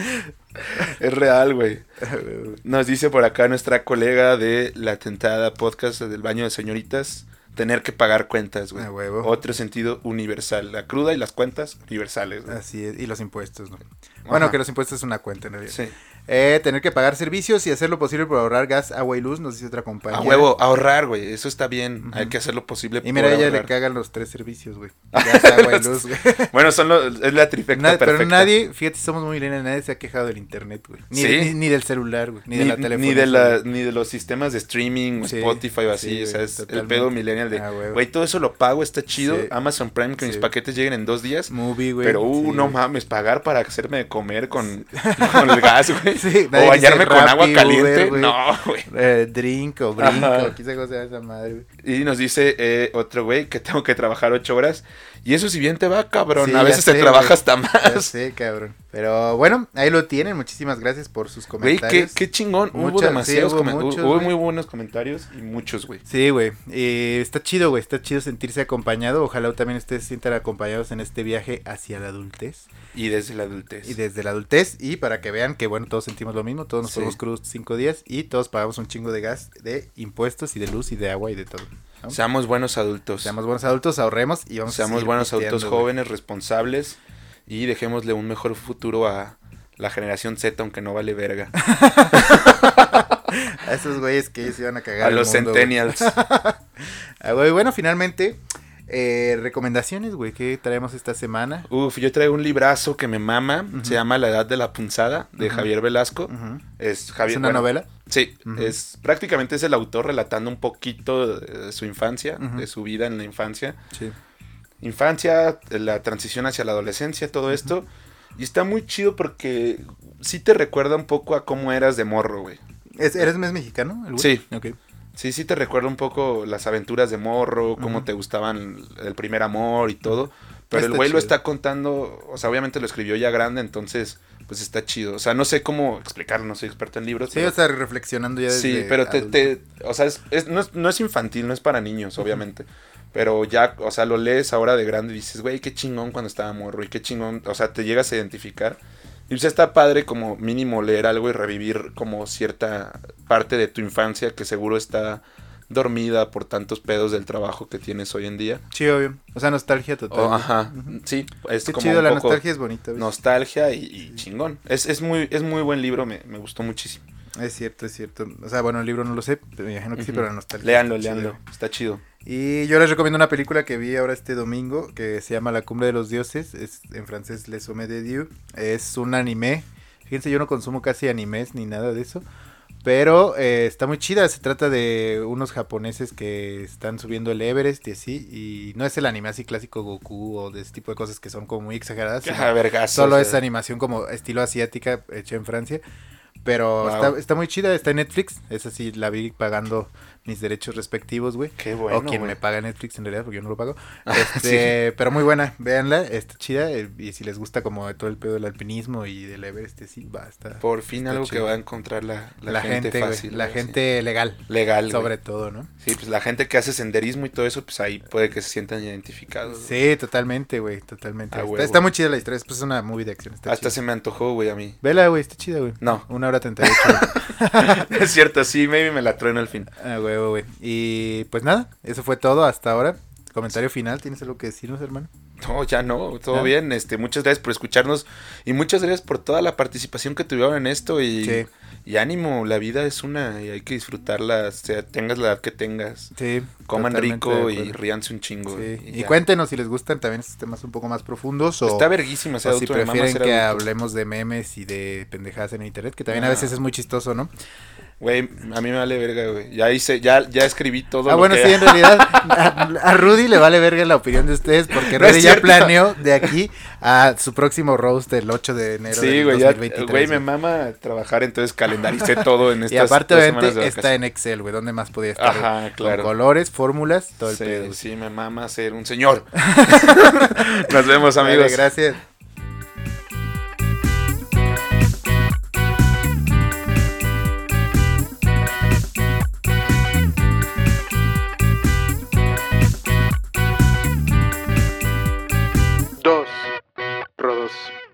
es real, güey. Nos dice por acá nuestra colega de la tentada podcast del baño de señoritas. Tener que pagar cuentas, güey. Huevo. Otro sentido universal. La cruda y las cuentas universales, güey. Así es, y los impuestos, ¿no? Bueno, Ajá. que los impuestos es una cuenta en realidad. Sí. Eh, tener que pagar servicios y hacer lo posible por ahorrar gas, agua y luz, nos dice otra compañía. A huevo, ahorrar, güey. Eso está bien. Hay que hacer lo posible Y mira, por ella le cagan los tres servicios, güey. Gas, agua y luz, güey. Bueno, son los- es la trifecta Nad- perfecta. pero nadie, fíjate, somos muy milenios, nadie se ha quejado del internet, güey. Ni, Sí. ni, ni del celular, güey. Ni, Ni, de la ni telefonía. de la, ni de los sistemas de streaming Sí, Spotify o así. sí, o sea, es el pedo millennial de, Ah, güey, todo eso lo pago, está chido. Amazon Prime, que mis paquetes lleguen en dos días. Movie, güey. Pero, uh, no mames, pagar para hacerme de comer con, con el gas, güey. Sí, o bañarme con agua Rappi, caliente. Uber, güey. no, güey. Eh, drink o brinco, sea esa madre, güey. Y nos dice eh, otro güey que tengo que trabajar ocho horas. Y eso si bien te va, cabrón. Sí, a veces sé, te trabaja hasta más. sé, cabrón. Pero bueno, ahí lo tienen. Muchísimas gracias por sus Güey, qué, comentarios. qué chingón. hubo demasiados sí, hubo muchos, muy buenos comentarios y muchos, güey. Sí, güey. Y está chido, güey. Está chido sentirse acompañado. Ojalá también ustedes se sientan acompañados en este viaje hacia la adultez. Y desde la adultez. Y desde la adultez. Y para que vean que, bueno, todos sentimos lo mismo. Todos nos Sí. ponemos crudos cinco días. Y todos pagamos un chingo de gas, de impuestos y de luz y de agua y de todo. ¿No? Seamos buenos adultos. Seamos buenos adultos, ahorremos y vamos a Seamos buenos adultos jóvenes, responsables. Y dejémosle un mejor futuro a la generación Z, aunque no vale verga. A esos güeyes que ellos iban a cagar. A el los mundo, centennials. Ah, bueno, finalmente, eh, recomendaciones, güey, que traemos esta semana. Uf, yo traigo un librazo que me mama. Se llama La Edad de la Punzada, de. Javier Velasco. Es, Javier, ¿Es una bueno, novela? Sí, es prácticamente es el autor relatando un poquito de su infancia, de su vida en la infancia. Sí. infancia, la transición hacia la adolescencia, todo esto. Y está muy chido porque sí te recuerda un poco a cómo eras de morro, güey. ¿Es- ¿Eres mes mexicano? el güey? Sí. Ok. Sí, sí te recuerda un poco las aventuras de morro, cómo te gustaban el primer amor y todo. Pero el güey lo está contando, o sea, obviamente lo escribió ya grande, entonces, pues está chido. O sea, no sé cómo explicarlo, no soy experto en libros. Sí, pero- o sea, reflexionando ya desde Sí, pero te, te- o sea, es, es- no, es, no es infantil, no es para niños, obviamente. Pero ya, o sea, lo lees ahora de grande y dices, güey, qué chingón cuando estaba morro y qué chingón, o sea, te llegas a identificar. Y pues está padre como mínimo leer algo y revivir como cierta parte de tu infancia que seguro está dormida por tantos pedos del trabajo que tienes hoy en día. Sí, obvio. O sea, nostalgia total. Ajá, sí, es Qué como chido, un la poco nostalgia es bonita. ¿ves? nostalgia y, y chingón. Es, es, muy, es muy buen libro, me, me gustó muchísimo. Es cierto, es cierto. O sea, bueno, el libro no lo sé, pero me imagino que sí, Ujú. pero la nostalgia. Leanlo, está leanlo, está chido. Y yo les recomiendo una película que vi ahora este domingo que se llama La Cumbre de los Dioses. Es en francés Les Sommets de Dieu. Es un anime. Fíjense, yo no consumo casi animes ni nada de eso. Pero eh, está muy chida. Se trata de unos japoneses que están subiendo el Everest y así. Y no es el anime así clásico Goku o de ese tipo de cosas que son como muy exageradas. vergazo, Solo o sea. es animación como estilo asiática hecha en Francia. Pero Wow. está, está muy chida, está en Netflix. Esa sí la vi pagando mis derechos respectivos, güey. Qué bueno. o quien güey. me paga Netflix en realidad, porque yo no lo pago. Este, Pero muy buena, véanla, está chida. eh, Y si les gusta como todo el pedo del alpinismo y del Everest, sí, va, está. Por fin Está algo chido. que va a encontrar la, la, la, gente, gente, güey, fácil. la güey, gente legal, sí. legal. güey. sobre todo, ¿no? Sí, pues la gente que hace senderismo y todo eso, pues ahí puede que se sientan identificados. güey. Sí, totalmente, güey, totalmente. Está, muy chida la historia, es pues una movie de acción. Está Hasta chida. se me antojó, güey, a mí. Vela, güey, está chida, güey. No. Una hora treinta y ocho. es cierto, sí, maybe me la trueno al fin. Ah, huevo, güey. Y pues nada, eso fue todo hasta ahora. Comentario final, ¿tienes algo que decirnos, hermano? No, ya no, todo ¿Ya? bien. Este, muchas gracias por escucharnos y muchas gracias por toda la participación que tuvieron en esto y, Sí. y ánimo, la vida es una y hay que disfrutarla, sea tengas la edad que tengas. Sí. Coman rico y ríanse un chingo. Sí, Y, ya. cuéntenos si les gustan también estos temas un poco más profundos o, Está verguísima o si prefieren que hablemos de memes y de pendejadas en internet, que también a Ah. veces es muy chistoso, ¿no? Güey, a mí me vale verga, güey. Ya hice, ya, ya escribí todo ah, lo bueno, que- sí, en realidad a, a Rudy le vale verga la opinión de ustedes porque No Rudy ya planeó de aquí a su próximo roast el 8 de enero Sí, del güey, ya, 2023. güey, me mama trabajar, entonces calendaricé todo en estas y aparte, de está en Excel, güey. ¿Dónde más podía estar? Ajá, güey? claro. Con colores, fórmulas, todo el sí, pedo. sí, me mama ser un señor. Nos vemos, Vale, amigos. gracias.